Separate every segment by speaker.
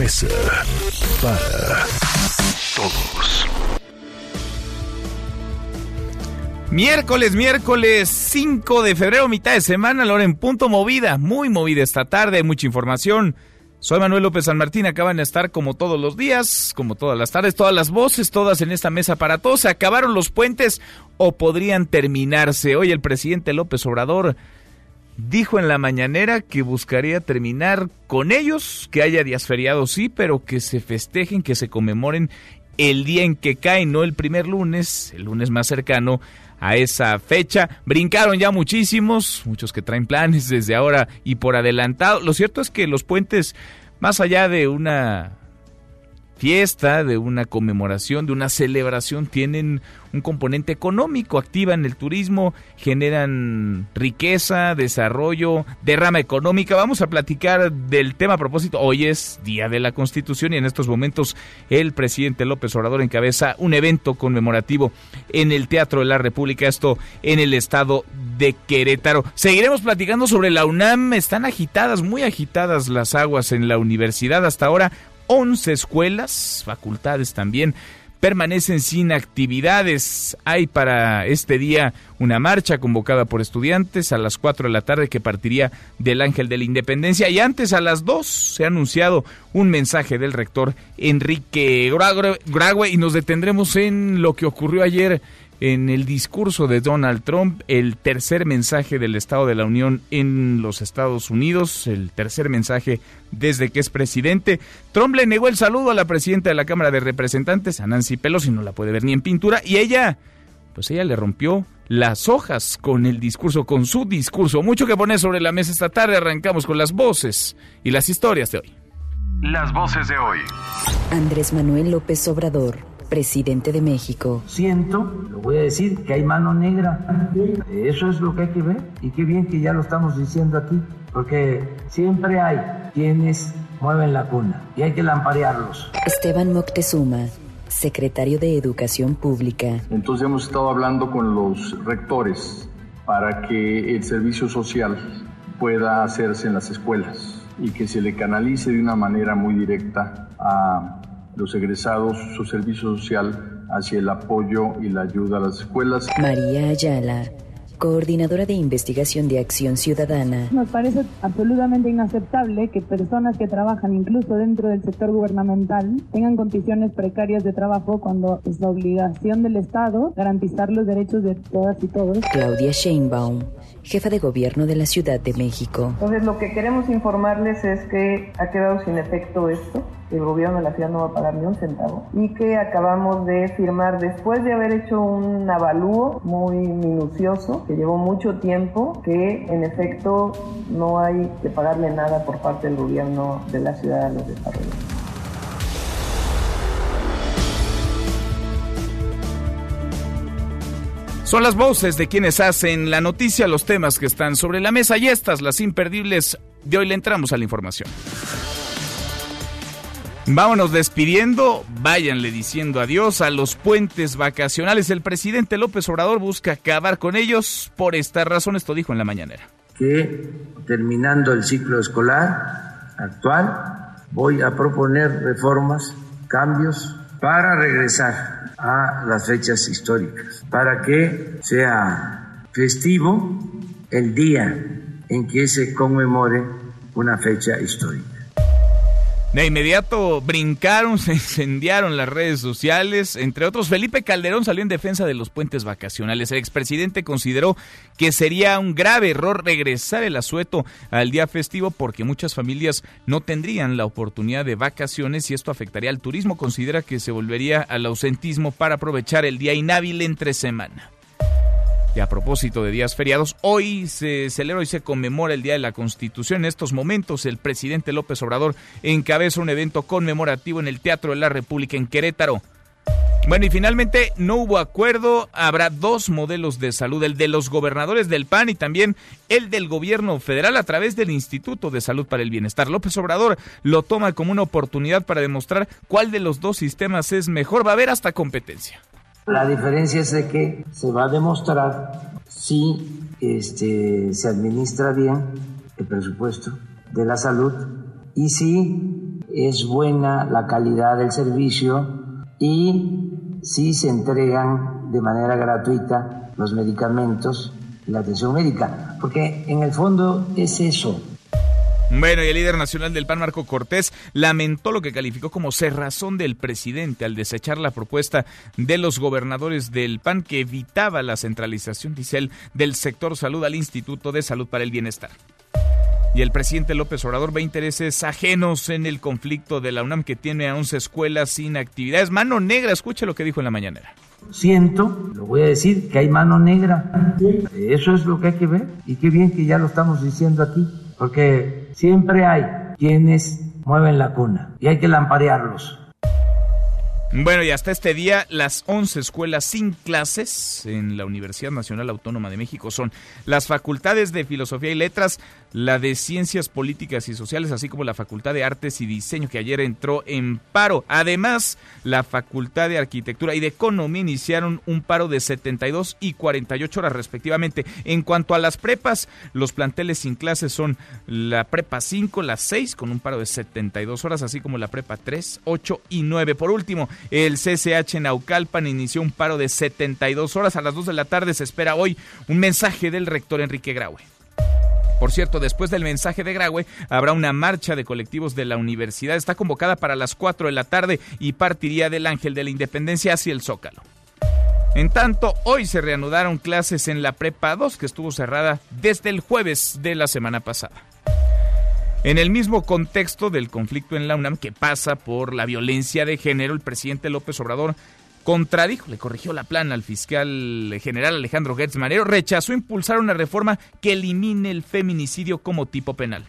Speaker 1: Mesa para
Speaker 2: Todos.
Speaker 3: Miércoles, miércoles 5 de febrero, mitad de semana, la hora en punto movida, muy movida esta tarde, mucha información. Soy Manuel López San Martín, acaban de estar como todos los días, como todas las tardes, todas las voces, todas en esta mesa para todos. ¿Se acabaron los puentes o podrían terminarse? Hoy el presidente López Obrador dijo en la mañanera que buscaría terminar con ellos, que haya días feriados, sí, pero que se festejen, que se conmemoren el día en que cae, no el primer lunes, el lunes más cercano a esa fecha. Brincaron ya muchísimos, muchos que traen planes desde ahora y por adelantado. Lo cierto es que los puentes, más allá de una fiesta, de una conmemoración, de una celebración, tienen un componente económico, activan el turismo, generan riqueza, desarrollo, derrama económica. Vamos a platicar del tema a propósito. Hoy es Día de la Constitución y en estos momentos el presidente López Obrador encabeza un evento conmemorativo en el Teatro de la República, esto en el estado de Querétaro. Seguiremos platicando sobre la UNAM. Están agitadas, muy agitadas las aguas en la universidad hasta ahora. 11 escuelas, facultades también, permanecen sin actividades. Hay para este día una marcha convocada por estudiantes a las 4 de la tarde que partiría del Ángel de la Independencia y antes a las 2 se ha anunciado un mensaje del rector Enrique Graue y nos detendremos en lo que ocurrió ayer en el discurso de Donald Trump, el tercer mensaje del Estado de la Unión en los Estados Unidos, el tercer mensaje desde que es presidente. Trump le negó el saludo a la presidenta de la Cámara de Representantes, a Nancy Pelosi, no la puede ver ni en pintura, y ella, pues ella le rompió las hojas con el discurso, con su discurso. Mucho que poner sobre la mesa esta tarde, arrancamos con las voces y las historias de hoy.
Speaker 4: Las voces de hoy.
Speaker 5: Andrés Manuel López Obrador, presidente de México.
Speaker 6: Siento, lo voy a decir, que hay mano negra. Eso es lo que hay que ver. Y qué bien que ya lo estamos diciendo aquí, porque siempre hay quienes mueven la cuna y hay que lamparearlos.
Speaker 5: Esteban Moctezuma, secretario de Educación Pública.
Speaker 7: Entonces hemos estado hablando con los rectores para que el servicio social pueda hacerse en las escuelas y que se le canalice de una manera muy directa a los egresados su servicio social hacia el apoyo y la ayuda a las escuelas.
Speaker 5: María Ayala, coordinadora de investigación de Acción Ciudadana.
Speaker 8: Nos parece absolutamente inaceptable que personas que trabajan incluso dentro del sector gubernamental tengan condiciones precarias de trabajo cuando es la obligación del Estado garantizar los derechos de todas y todos.
Speaker 5: Claudia Sheinbaum, jefa de gobierno de la Ciudad de México.
Speaker 9: Entonces lo que queremos informarles es que ha quedado sin efecto esto, el gobierno de la ciudad no va a pagar ni un centavo y que acabamos de firmar después de haber hecho un avalúo muy minucioso que llevó mucho tiempo que en efecto no hay que pagarle nada por parte del gobierno de la ciudad a los desarrolladores.
Speaker 3: Son las voces de quienes hacen la noticia, los temas que están sobre la mesa y estas, las imperdibles. De hoy le entramos a la información. Vámonos despidiendo, váyanle diciendo adiós a los puentes vacacionales. El presidente López Obrador busca acabar con ellos. Por esta razón, esto dijo en la mañanera.
Speaker 6: Que terminando el ciclo escolar actual, voy a proponer reformas, cambios para regresar a las fechas históricas, para que sea festivo el día en que se conmemore una fecha histórica.
Speaker 3: De inmediato brincaron, se incendiaron las redes sociales. Entre otros, Felipe Calderón salió en defensa de los puentes vacacionales. El expresidente consideró que sería un grave error regresar el asueto al día festivo porque muchas familias no tendrían la oportunidad de vacaciones y esto afectaría al turismo. Considera que se volvería al ausentismo para aprovechar el día inhábil entre semana. Y a propósito de días feriados, hoy se celebra y se conmemora el Día de la Constitución. En estos momentos, el presidente López Obrador encabeza un evento conmemorativo en el Teatro de la República en Querétaro. Bueno, y finalmente no hubo acuerdo. Habrá dos modelos de salud, el de los gobernadores del PAN y también el del gobierno federal a través del Instituto de Salud para el Bienestar. López Obrador lo toma como una oportunidad para demostrar cuál de los dos sistemas es mejor. Va a haber hasta competencia.
Speaker 6: La diferencia es de que se va a demostrar si este, se administra bien el presupuesto de la salud y si es buena la calidad del servicio y si se entregan de manera gratuita los medicamentos y la atención médica. Porque en el fondo es eso,
Speaker 3: bueno, y el líder nacional del PAN, Marco Cortés, lamentó lo que calificó como cerrazón del presidente al desechar la propuesta de los gobernadores del PAN que evitaba la centralización, dice del sector salud al Instituto de Salud para el Bienestar. Y el presidente López Obrador ve intereses ajenos en el conflicto de la UNAM que tiene a 11 escuelas sin actividades. Mano negra, escuche lo que dijo en la mañanera.
Speaker 6: Siento, lo voy a decir, que hay mano negra. Eso es lo que hay que ver. Y qué bien que ya lo estamos diciendo aquí porque siempre hay quienes mueven la cuna y hay que lamparearlos.
Speaker 3: Bueno, y hasta este día, las 11 escuelas sin clases en la Universidad Nacional Autónoma de México son las facultades de Filosofía y Letras, la de Ciencias Políticas y Sociales, así como la Facultad de Artes y Diseño, que ayer entró en paro. Además, la Facultad de Arquitectura y de Economía iniciaron un paro de 72 y 48 horas respectivamente. En cuanto a las prepas, los planteles sin clases son la Prepa 5, la 6, con un paro de 72 horas, así como la Prepa 3, 8 y 9. Por último, el CCH Naucalpan inició un paro de 72 horas. A las 2 de la tarde se espera hoy un mensaje del rector Enrique Graue. Por cierto, después del mensaje de Graue, habrá una marcha de colectivos de la universidad. Está convocada para las 4 de la tarde y partiría del Ángel de la Independencia hacia el Zócalo. En tanto, hoy se reanudaron clases en la Prepa 2, que estuvo cerrada desde el jueves de la semana pasada. En el mismo contexto del conflicto en la UNAM que pasa por la violencia de género, el presidente López Obrador contradijo, le corrigió la plana al fiscal general Alejandro Gertz Marero, rechazó impulsar una reforma que elimine el feminicidio como tipo penal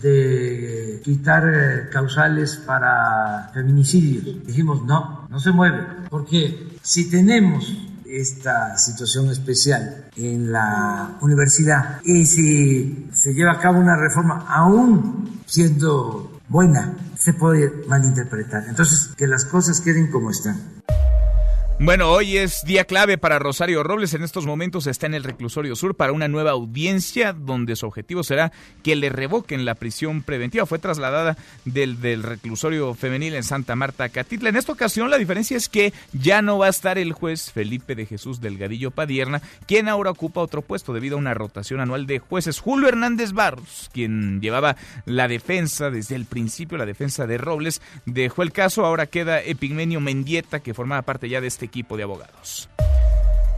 Speaker 6: de quitar eh, causales para feminicidios. Dijimos, no, no se mueve, porque si tenemos esta situación especial en la universidad y si se lleva a cabo una reforma aún siendo buena, se puede malinterpretar. Entonces, que las cosas queden como están.
Speaker 3: Bueno, hoy es día clave para Rosario Robles. En estos momentos está en el reclusorio sur para una nueva audiencia donde su objetivo será que le revoquen la prisión preventiva. Fue trasladada del, reclusorio femenil en Santa Marta, Catitla. En esta ocasión la diferencia es que ya no va a estar el juez Felipe de Jesús Delgadillo Padierna, quien ahora ocupa otro puesto debido a una rotación anual de jueces. Julio Hernández Barros, quien llevaba la defensa desde el principio, la defensa de Robles, dejó el caso. Ahora queda Epigmenio Mendieta, que formaba parte ya de este equipo de abogados.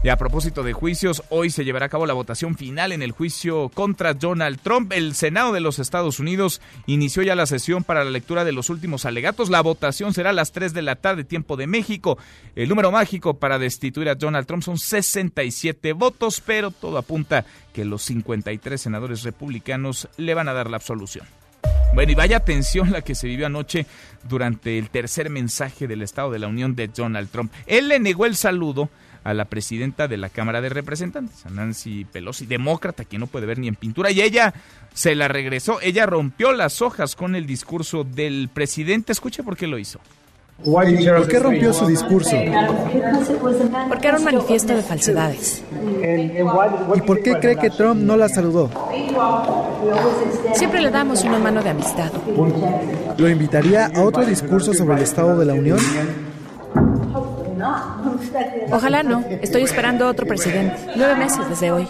Speaker 3: Y a propósito de juicios, hoy se llevará a cabo la votación final en el juicio contra Donald Trump. El Senado de los Estados Unidos inició ya la sesión para la lectura de los últimos alegatos. La votación será a las 3 de la tarde, tiempo de México. El número mágico para destituir a Donald Trump son 67 votos, pero todo apunta que los 53 senadores republicanos le van a dar la absolución. Bueno, y vaya tensión la que se vivió anoche durante el tercer mensaje del Estado de la Unión de Donald Trump. Él le negó el saludo a la presidenta de la Cámara de Representantes, a Nancy Pelosi, demócrata, que no puede ver ni en pintura, y ella se la regresó, ella rompió las hojas con el discurso del presidente. Escuche por qué lo hizo.
Speaker 10: ¿Por qué rompió su discurso?
Speaker 11: Porque era un manifiesto de falsedades.
Speaker 10: ¿Y por qué cree que Trump no la saludó?
Speaker 11: Siempre le damos una mano de amistad.
Speaker 10: ¿Lo invitaría a otro discurso sobre el Estado de la Unión?
Speaker 11: Ojalá no. Estoy esperando otro presidente. Nueve meses desde hoy.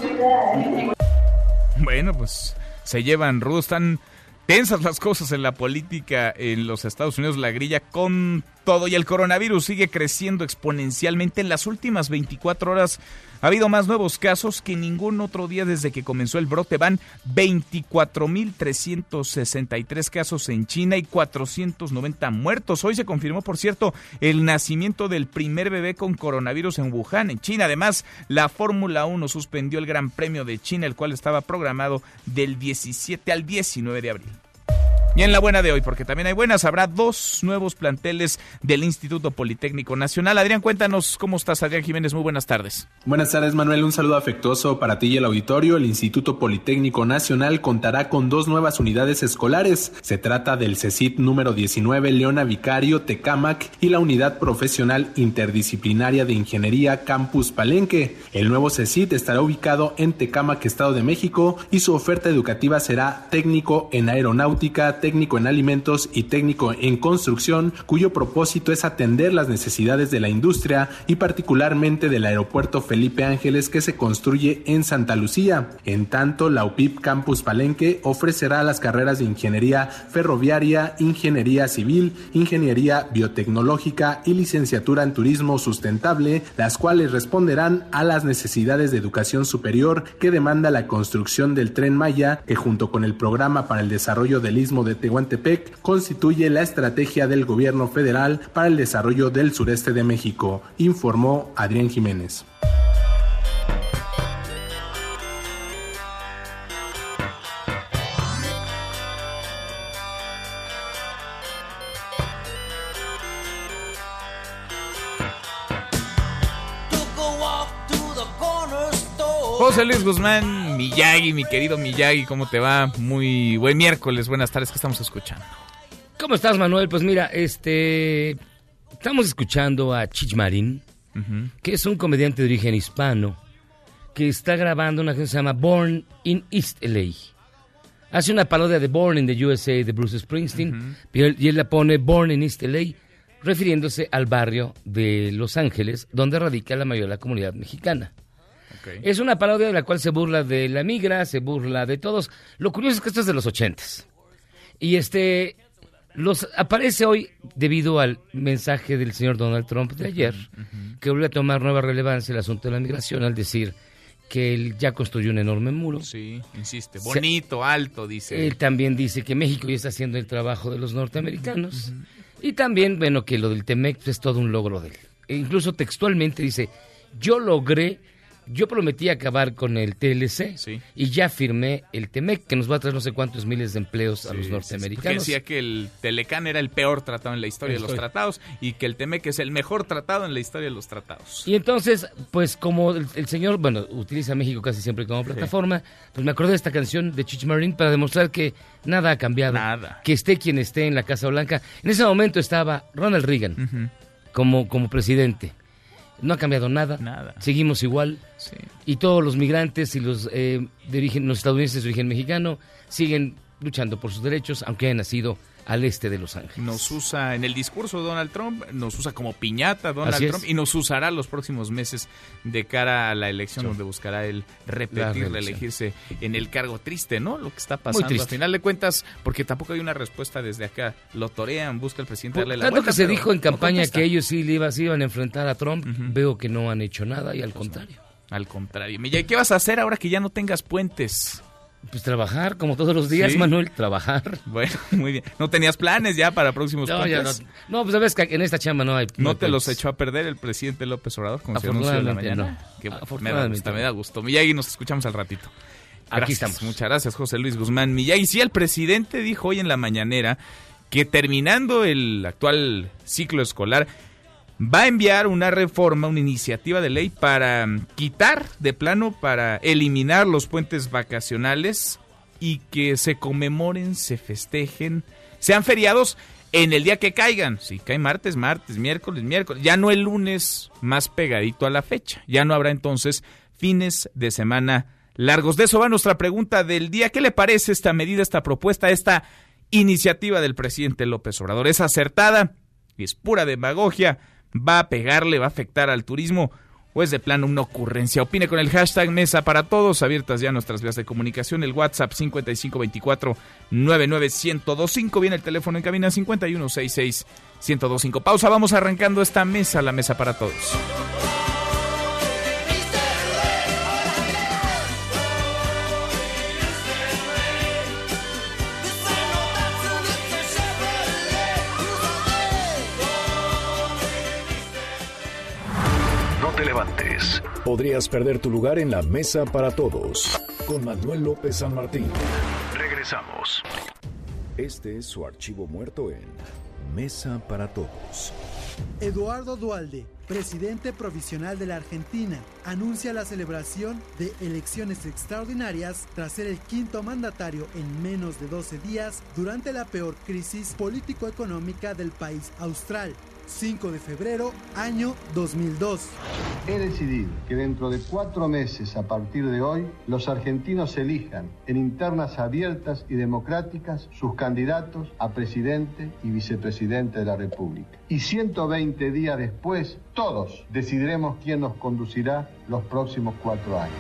Speaker 3: Bueno, pues se llevan rudos, están tensas las cosas en la política en los Estados Unidos, la grilla con todo y el coronavirus sigue creciendo exponencialmente. En las últimas 24 horas Ha habido más nuevos casos que ningún otro día desde que comenzó el brote. Van 24.363 casos en China y 490 muertos. Hoy se confirmó, por cierto, el nacimiento del primer bebé con coronavirus en Wuhan, en China. Además, la Fórmula 1 suspendió el Gran Premio de China, el cual estaba programado del 17 al 19 de abril. Y en la buena de hoy, porque también hay buenas, habrá dos nuevos planteles del Instituto Politécnico Nacional. Adrián, cuéntanos cómo estás, Adrián Jiménez. Muy buenas tardes.
Speaker 12: Buenas tardes, Manuel. Un saludo afectuoso para ti y el auditorio. El Instituto Politécnico Nacional contará con dos nuevas unidades escolares. Se trata del CECIT número 19 Leona Vicario Tecámac y la Unidad Profesional Interdisciplinaria de Ingeniería Campus Palenque. El nuevo CECIT estará ubicado en Tecámac, Estado de México, y su oferta educativa será técnico en aeronáutica, técnico en alimentos y técnico en construcción, cuyo propósito es atender las necesidades de la industria y particularmente del aeropuerto Felipe Ángeles que se construye en Santa Lucía. En tanto, la UPIP Campus Palenque ofrecerá las carreras de ingeniería ferroviaria, ingeniería civil, ingeniería biotecnológica y licenciatura en turismo sustentable, las cuales responderán a las necesidades de educación superior que demanda la construcción del tren Maya, que junto con el programa para el desarrollo del istmo de Tehuantepec constituye la estrategia del gobierno federal para el desarrollo del sureste de México, informó Adrián Jiménez.
Speaker 3: José Luis Guzmán, Miyagi, mi querido Miyagi, ¿cómo te va? Muy buen miércoles, buenas tardes, ¿qué estamos escuchando?
Speaker 13: ¿Cómo estás, Manuel? Pues mira, este. Estamos escuchando a Chich Marín, que es un comediante de origen hispano, que está grabando una canción que se llama Born in East LA. Hace una parodia de Born in the USA de Bruce Springsteen, y, él, y él la pone Born in East LA, refiriéndose al barrio de Los Ángeles, donde radica la mayoría de la comunidad mexicana. Es una parodia de la cual se burla de la migra, se burla de todos. Lo curioso es que esto es de los ochentas. Y este los aparece hoy debido al mensaje del señor Donald Trump de ayer, que vuelve a tomar nueva relevancia el asunto de la migración al decir que él ya construyó un enorme muro.
Speaker 3: Sí, insiste, bonito, alto, dice.
Speaker 13: Él también dice que México ya está haciendo el trabajo de los norteamericanos. Y también, bueno, que lo del TEMEC es todo un logro de él. E incluso textualmente dice, yo logré yo prometí acabar con el TLC y ya firmé el TEMEC, que nos va a traer no sé cuántos miles de empleos a los norteamericanos.
Speaker 3: decía que el Telecán era el peor tratado en la historia de los tratados y que el TEMEC es el mejor tratado en la historia de los tratados.
Speaker 13: Y entonces, pues como el, señor, bueno, utiliza México casi siempre como plataforma, pues me acordé de esta canción de Chich Marine para demostrar que nada ha cambiado.
Speaker 3: Nada.
Speaker 13: Que esté quien esté en la Casa Blanca. En ese momento estaba Ronald Reagan como, como presidente. No ha cambiado nada.
Speaker 3: Nada.
Speaker 13: Seguimos igual. Y todos los migrantes y los, eh, de origen, los estadounidenses de origen mexicano siguen luchando por sus derechos, aunque hayan nacido al este de Los Ángeles.
Speaker 3: Nos usa en el discurso de Donald Trump, nos usa como piñata Donald Trump y nos usará los próximos meses de cara a la elección donde buscará él repetir, elegirse en el cargo triste, ¿no? Lo que está pasando. Al final de cuentas, porque tampoco hay una respuesta desde acá. Lo torean, busca el presidente darle la vuelta.
Speaker 13: que se dijo en campaña que ellos sí iban, se iban a enfrentar a Trump, veo que no han hecho nada y al pues contrario.
Speaker 3: Al contrario. ¿Y qué vas a hacer ahora que ya no tengas puentes?
Speaker 13: Pues trabajar, como todos los días, Manuel, trabajar.
Speaker 3: Bueno, muy bien. ¿No tenías planes ya para próximos
Speaker 13: no, ya no. no, pues sabes que en esta chamba no hay...
Speaker 3: ¿No, te los echó a perder el presidente López Obrador? Como se anunció en la mañana. No. me da gusto, me da gusto. Miyagi, nos escuchamos al ratito.
Speaker 13: Aquí estamos.
Speaker 3: Muchas gracias, José Luis Guzmán. Miyagi, sí, el presidente dijo hoy en la mañanera que terminando el actual ciclo escolar va a enviar una reforma, una iniciativa de ley para mm, quitar de plano, para eliminar los puentes vacacionales y que se conmemoren, se festejen, sean feriados en el día que caigan. Si cae martes, martes, miércoles, miércoles. Ya no el lunes más pegadito a la fecha. Ya no habrá entonces fines de semana largos. De eso va nuestra pregunta del día. ¿Qué le parece esta medida, esta propuesta, esta iniciativa del presidente López Obrador? ¿Es acertada? ¿Y es pura demagogia? Va a pegarle, va a afectar al turismo o es de plano una ocurrencia. Opine con el hashtag Mesa para Todos, abiertas ya nuestras vías de comunicación, el WhatsApp 5524-99125, viene el teléfono en cabina 5166-1025. Pausa, vamos arrancando esta mesa, la Mesa para Todos.
Speaker 14: Podrías perder tu lugar en la mesa para todos. Con Manuel López San Martín.
Speaker 15: Regresamos.
Speaker 14: Este es su archivo muerto en Mesa para Todos.
Speaker 16: Eduardo Dualde, presidente provisional de la Argentina, anuncia la celebración de elecciones extraordinarias tras ser el quinto mandatario en menos de 12 días durante la peor crisis político-económica del país austral. 5 de febrero, año 2002.
Speaker 17: He decidido que dentro de cuatro meses a partir de hoy, los argentinos elijan en internas abiertas y democráticas sus candidatos a presidente y vicepresidente de la República. Y 120 días después, todos decidiremos quién nos conducirá los próximos cuatro años.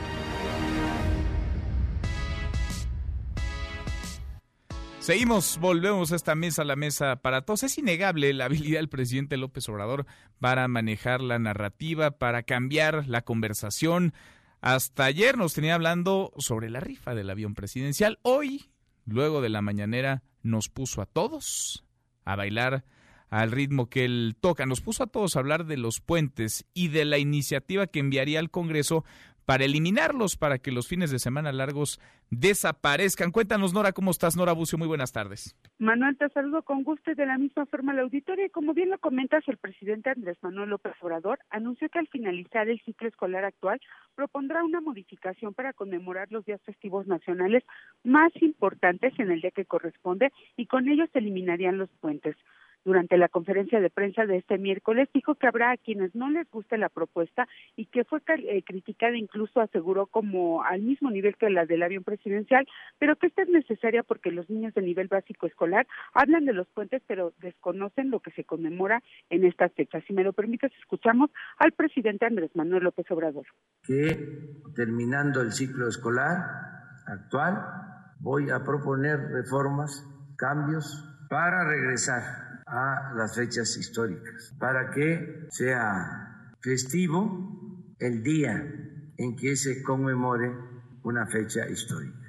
Speaker 3: Seguimos, volvemos a esta mesa, la mesa para todos. Es innegable la habilidad del presidente López Obrador para manejar la narrativa, para cambiar la conversación. Hasta ayer nos tenía hablando sobre la rifa del avión presidencial. Hoy, luego de la mañanera, nos puso a todos a bailar al ritmo que él toca. Nos puso a todos a hablar de los puentes y de la iniciativa que enviaría al Congreso para eliminarlos, para que los fines de semana largos desaparezcan. Cuéntanos, Nora, ¿cómo estás? Nora Bucio, muy buenas tardes.
Speaker 18: Manuel, te saludo con gusto y de la misma forma la auditoria. Como bien lo comentas, el presidente Andrés Manuel López Obrador anunció que al finalizar el ciclo escolar actual propondrá una modificación para conmemorar los días festivos nacionales más importantes en el día que corresponde y con ellos eliminarían los puentes durante la conferencia de prensa de este miércoles, dijo que habrá a quienes no les guste la propuesta y que fue eh, criticada, incluso aseguró como al mismo nivel que la del avión presidencial, pero que esta es necesaria porque los niños de nivel básico escolar hablan de los puentes, pero desconocen lo que se conmemora en estas fechas. Si me lo permites, escuchamos al presidente Andrés Manuel López Obrador.
Speaker 6: Que terminando el ciclo escolar actual, voy a proponer reformas, cambios para regresar a las fechas históricas, para que sea festivo el día en que se conmemore una fecha histórica.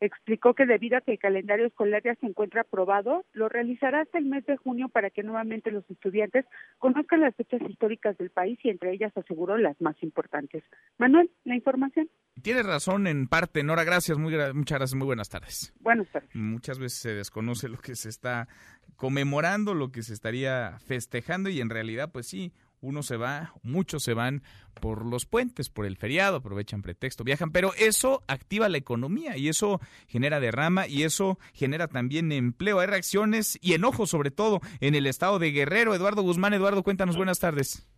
Speaker 18: Explicó que debido a que el calendario escolar ya se encuentra aprobado, lo realizará hasta el mes de junio para que nuevamente los estudiantes conozcan las fechas históricas del país y entre ellas aseguró las más importantes. Manuel, la información.
Speaker 3: Tienes razón en parte, Nora, gracias, muy, muchas gracias, muy buenas tardes.
Speaker 18: Buenas tardes.
Speaker 3: Muchas veces se desconoce lo que se está conmemorando, lo que se estaría festejando y en realidad, pues sí, uno se va, muchos se van por los puentes, por el feriado, aprovechan pretexto, viajan, pero eso activa la economía y eso genera derrama y eso genera también empleo. Hay reacciones y enojo sobre todo en el estado de Guerrero. Eduardo Guzmán, Eduardo, cuéntanos, buenas tardes.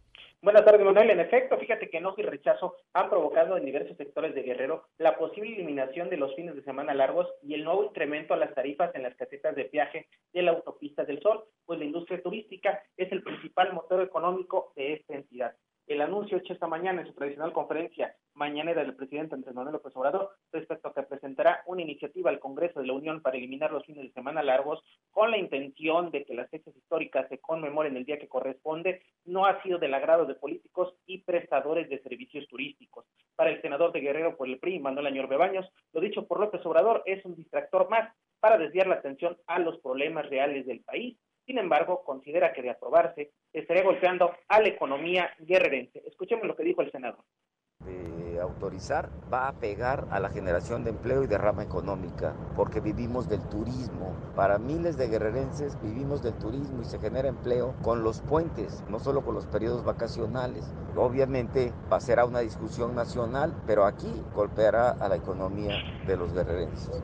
Speaker 19: Buenas tardes, Manuel. En efecto, fíjate que enojo y rechazo han provocado en diversos sectores de Guerrero la posible eliminación de los fines de semana largos y el nuevo incremento a las tarifas en las casetas de viaje de la autopista del Sol, pues la industria turística es el principal motor económico de esta entidad. El anuncio hecho esta mañana en su tradicional conferencia mañanera del presidente Andrés Manuel López Obrador respecto a que presentará una iniciativa al Congreso de la Unión para eliminar los fines de semana largos con la intención de que las fechas históricas se conmemoren el día que corresponde, no ha sido del agrado de políticos y prestadores de servicios turísticos. Para el senador de Guerrero por el PRI, Manuel Añor Bebaños, lo dicho por López Obrador es un distractor más para desviar la atención a los problemas reales del país sin embargo, considera que de aprobarse estaría golpeando a la economía guerrerense. Escuchemos lo que dijo el senador
Speaker 20: de autorizar va a pegar a la generación de empleo y de rama económica, porque vivimos del turismo. Para miles de guerrerenses vivimos del turismo y se genera empleo con los puentes, no solo con los periodos vacacionales. Obviamente va a ser una discusión nacional, pero aquí golpeará a la economía de los guerrerenses.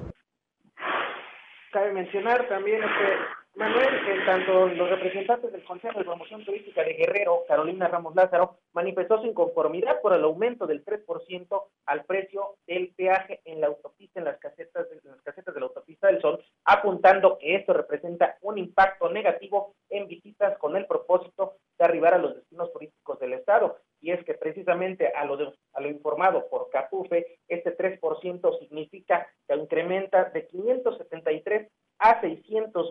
Speaker 19: Cabe mencionar también que Manuel, en tanto los representantes del Consejo de Promoción Turística de Guerrero, Carolina Ramos Lázaro, manifestó su inconformidad por el aumento del 3% al precio del peaje en la autopista, en las casetas, de, las casetas de la autopista del Sol, apuntando que esto representa un impacto negativo en visitas con el propósito de arribar a los destinos turísticos del Estado. Y es que precisamente a lo, a lo informado por Capufe, este 3% significa que incrementa de 573 a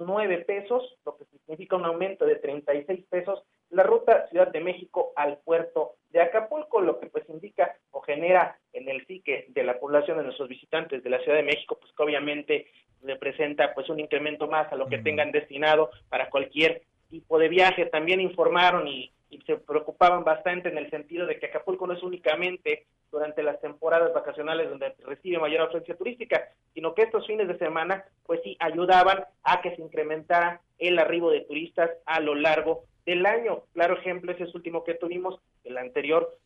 Speaker 19: 609 pesos, lo que significa un aumento de 36 pesos, la ruta Ciudad de México al puerto de Acapulco, lo que pues indica o genera en el psique de la población de nuestros visitantes de la Ciudad de México, pues que obviamente representa pues un incremento más a lo que tengan destinado para cualquier tipo de viaje. También informaron y y se preocupaban bastante en el sentido de que Acapulco no es únicamente durante las temporadas vacacionales donde recibe mayor afluencia turística, sino que estos fines de semana pues sí ayudaban a que se incrementara el arribo de turistas a lo largo del año. Claro ejemplo es ese último que tuvimos, el anterior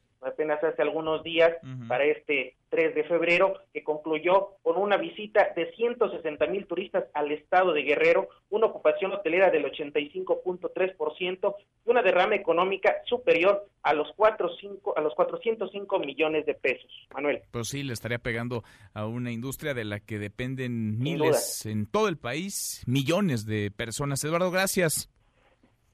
Speaker 19: apenas hace algunos días para este 3 de febrero, que concluyó con una visita de 160 mil turistas al estado de Guerrero, una ocupación hotelera del 85.3% y una derrama económica superior a los, 4, a los 405 millones de pesos. Manuel.
Speaker 3: Pues sí, le estaría pegando a una industria de la que dependen miles en todo el país, millones de personas. Eduardo, gracias.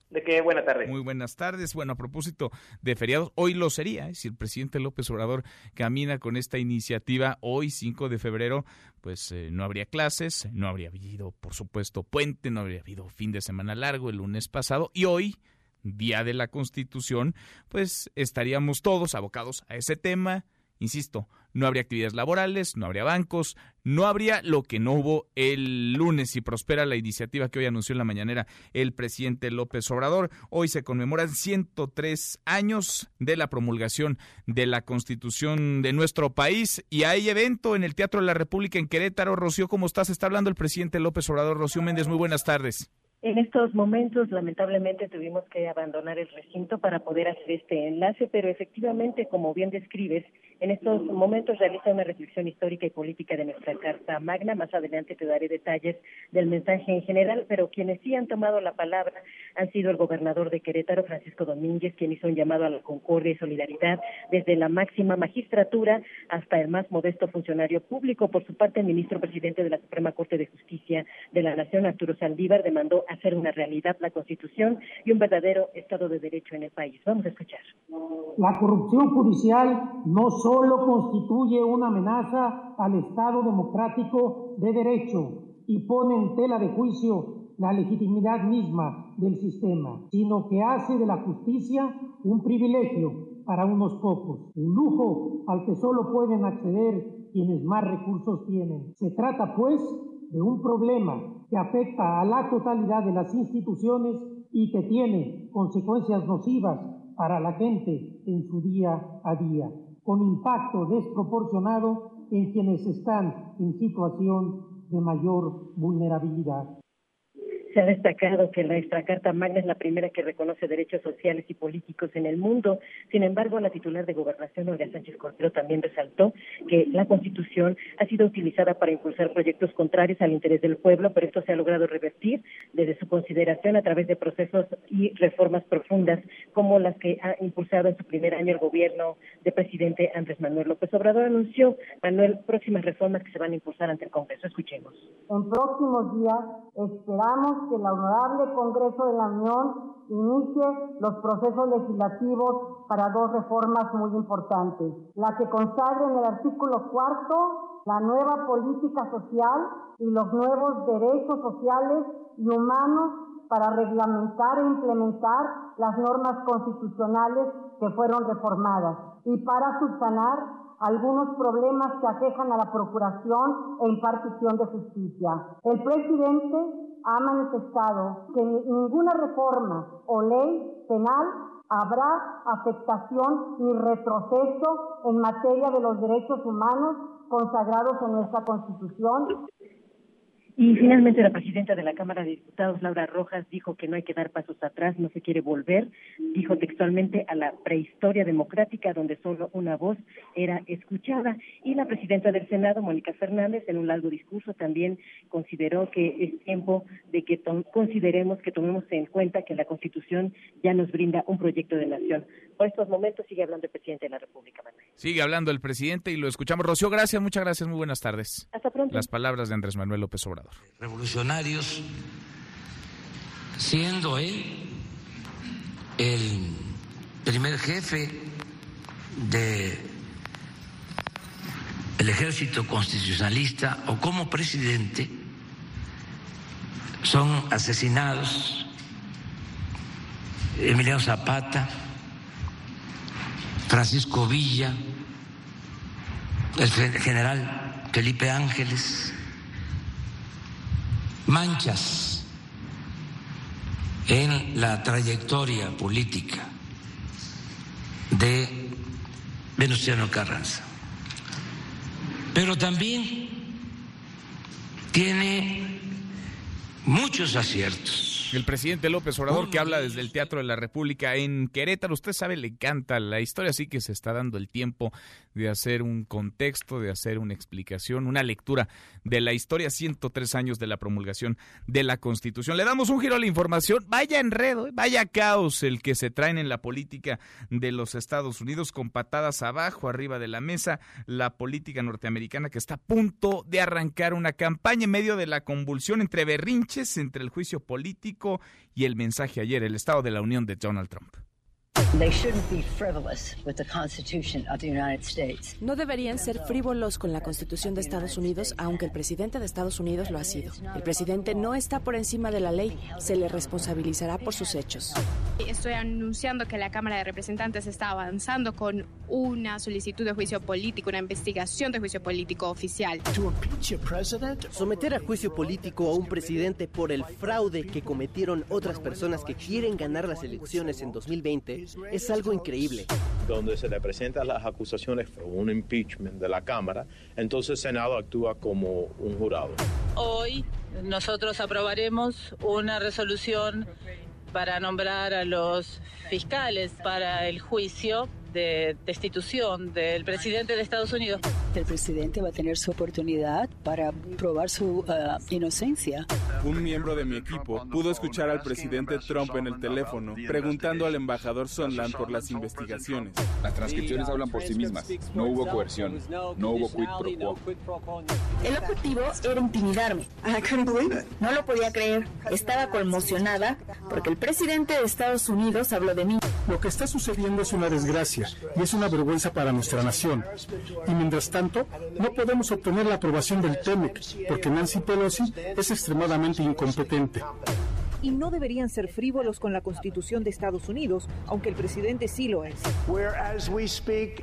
Speaker 19: De qué buena tarde.
Speaker 3: Muy buenas tardes. Bueno, a propósito de feriados, hoy lo sería, ¿eh? si el presidente López Obrador camina con esta iniciativa hoy, 5 de febrero, pues eh, no habría clases, no habría habido, por supuesto, puente, no habría habido fin de semana largo el lunes pasado y hoy, día de la Constitución, pues estaríamos todos abocados a ese tema Insisto, no habría actividades laborales, no habría bancos, no habría lo que no hubo el lunes y prospera la iniciativa que hoy anunció en la mañanera el presidente López Obrador. Hoy se conmemoran 103 años de la promulgación de la Constitución de nuestro país y hay evento en el Teatro de la República en Querétaro. Rocío, ¿cómo estás? Está hablando el presidente López Obrador. Rocío Méndez, muy buenas tardes.
Speaker 21: En estos momentos, lamentablemente, tuvimos que abandonar el recinto para poder hacer este enlace, pero efectivamente, como bien describes, en estos momentos realiza una reflexión histórica y política de nuestra Carta Magna. Más adelante te daré detalles del mensaje en general, pero quienes sí han tomado la palabra han sido el gobernador de Querétaro, Francisco Domínguez, quien hizo un llamado a la concordia y solidaridad desde la máxima magistratura hasta el más modesto funcionario público. Por su parte, el ministro presidente de la Suprema Corte de Justicia de la Nación, Arturo Saldívar, demandó hacer una realidad la Constitución y un verdadero Estado de Derecho en el país. Vamos a escuchar.
Speaker 22: La corrupción judicial no constituye una amenaza al Estado democrático de derecho y pone en tela de juicio la legitimidad misma del sistema, sino que hace de la justicia un privilegio para unos pocos, un lujo al que solo pueden acceder quienes más recursos tienen. Se trata, pues, de un problema que afecta a la totalidad de las instituciones y que tiene consecuencias nocivas para la gente en su día a día, con impacto desproporcionado en quienes están en situación de mayor vulnerabilidad.
Speaker 21: Se ha destacado que nuestra Carta Magna es la primera que reconoce derechos sociales y políticos en el mundo. Sin embargo, la titular de Gobernación, Olga Sánchez Cordero, también resaltó que la Constitución ha sido utilizada para impulsar proyectos contrarios al interés del pueblo, pero esto se ha logrado revertir desde su consideración a través de procesos y reformas profundas, como las que ha impulsado en su primer año el gobierno del presidente Andrés Manuel López Obrador. Anunció, Manuel, próximas reformas que se van a impulsar ante el Congreso. Escuchemos.
Speaker 23: En próximos días esperamos que el Honorable Congreso de la Unión inicie los procesos legislativos para dos reformas muy importantes. La que consagre en el artículo cuarto la nueva política social y los nuevos derechos sociales y humanos para reglamentar e implementar las normas constitucionales que fueron reformadas y para subsanar algunos problemas que aquejan a la procuración e impartición de justicia. El presidente ha manifestado que ninguna reforma o ley penal habrá afectación ni retroceso en materia de los derechos humanos consagrados en nuestra Constitución
Speaker 21: y finalmente la presidenta de la Cámara de Diputados, Laura Rojas, dijo que no hay que dar pasos atrás, no se quiere volver, dijo textualmente a la prehistoria democrática donde solo una voz era escuchada. Y la presidenta del Senado, Mónica Fernández, en un largo discurso también consideró que es tiempo de que consideremos que tomemos en cuenta que la Constitución ya nos brinda un proyecto de nación. Por estos momentos sigue hablando el presidente de la República, Manuel.
Speaker 3: Sigue hablando el presidente y lo escuchamos. Rocío, gracias, muchas gracias, muy buenas tardes.
Speaker 21: Hasta pronto.
Speaker 3: Las palabras de Andrés Manuel López Obrador
Speaker 24: revolucionarios, siendo él el primer jefe de el ejército constitucionalista o como presidente son asesinados Emiliano Zapata, Francisco Villa, el general Felipe Ángeles, manchas en la trayectoria política de Venustiano Carranza. Pero también tiene muchos aciertos
Speaker 3: el presidente López Obrador que habla desde el Teatro de la República en Querétaro, usted sabe, le encanta la historia, así que se está dando el tiempo de hacer un contexto, de hacer una explicación, una lectura de la historia 103 años de la promulgación de la Constitución. Le damos un giro a la información, vaya enredo, ¿eh? vaya caos el que se traen en la política de los Estados Unidos con patadas abajo, arriba de la mesa, la política norteamericana que está a punto de arrancar una campaña en medio de la convulsión entre berrinches, entre el juicio político, y el mensaje ayer, el Estado de la Unión de Donald Trump.
Speaker 11: No deberían ser frívolos con la Constitución de Estados Unidos, aunque el presidente de Estados Unidos lo ha sido. El presidente no está por encima de la ley, se le responsabilizará por sus hechos.
Speaker 25: Estoy anunciando que la Cámara de Representantes está avanzando con una solicitud de juicio político, una investigación de juicio político oficial.
Speaker 26: Someter a juicio político a un presidente por el fraude que cometieron otras personas que quieren ganar las elecciones en 2020 es algo increíble.
Speaker 27: Donde se le presentan las acusaciones por un impeachment de la Cámara, entonces el Senado actúa como un jurado.
Speaker 28: Hoy nosotros aprobaremos una resolución para nombrar a los fiscales para el juicio de destitución del presidente de Estados Unidos.
Speaker 29: El presidente va a tener su oportunidad para probar su uh, inocencia.
Speaker 30: Un miembro de mi equipo pudo escuchar al presidente Trump en el teléfono preguntando al embajador Sondland por las investigaciones.
Speaker 31: Las transcripciones hablan por sí mismas. No hubo coerción, no hubo quid pro quo.
Speaker 32: El objetivo era intimidarme. No lo podía creer. Estaba conmocionada porque el presidente de Estados Unidos habló de mí.
Speaker 33: Lo que está sucediendo es una desgracia y es una vergüenza para nuestra nación. Y mientras tanto, no podemos obtener la aprobación del TEMEC porque Nancy Pelosi es extremadamente incompetente
Speaker 34: y no deberían ser frívolos con la Constitución de Estados Unidos, aunque el presidente sí lo es.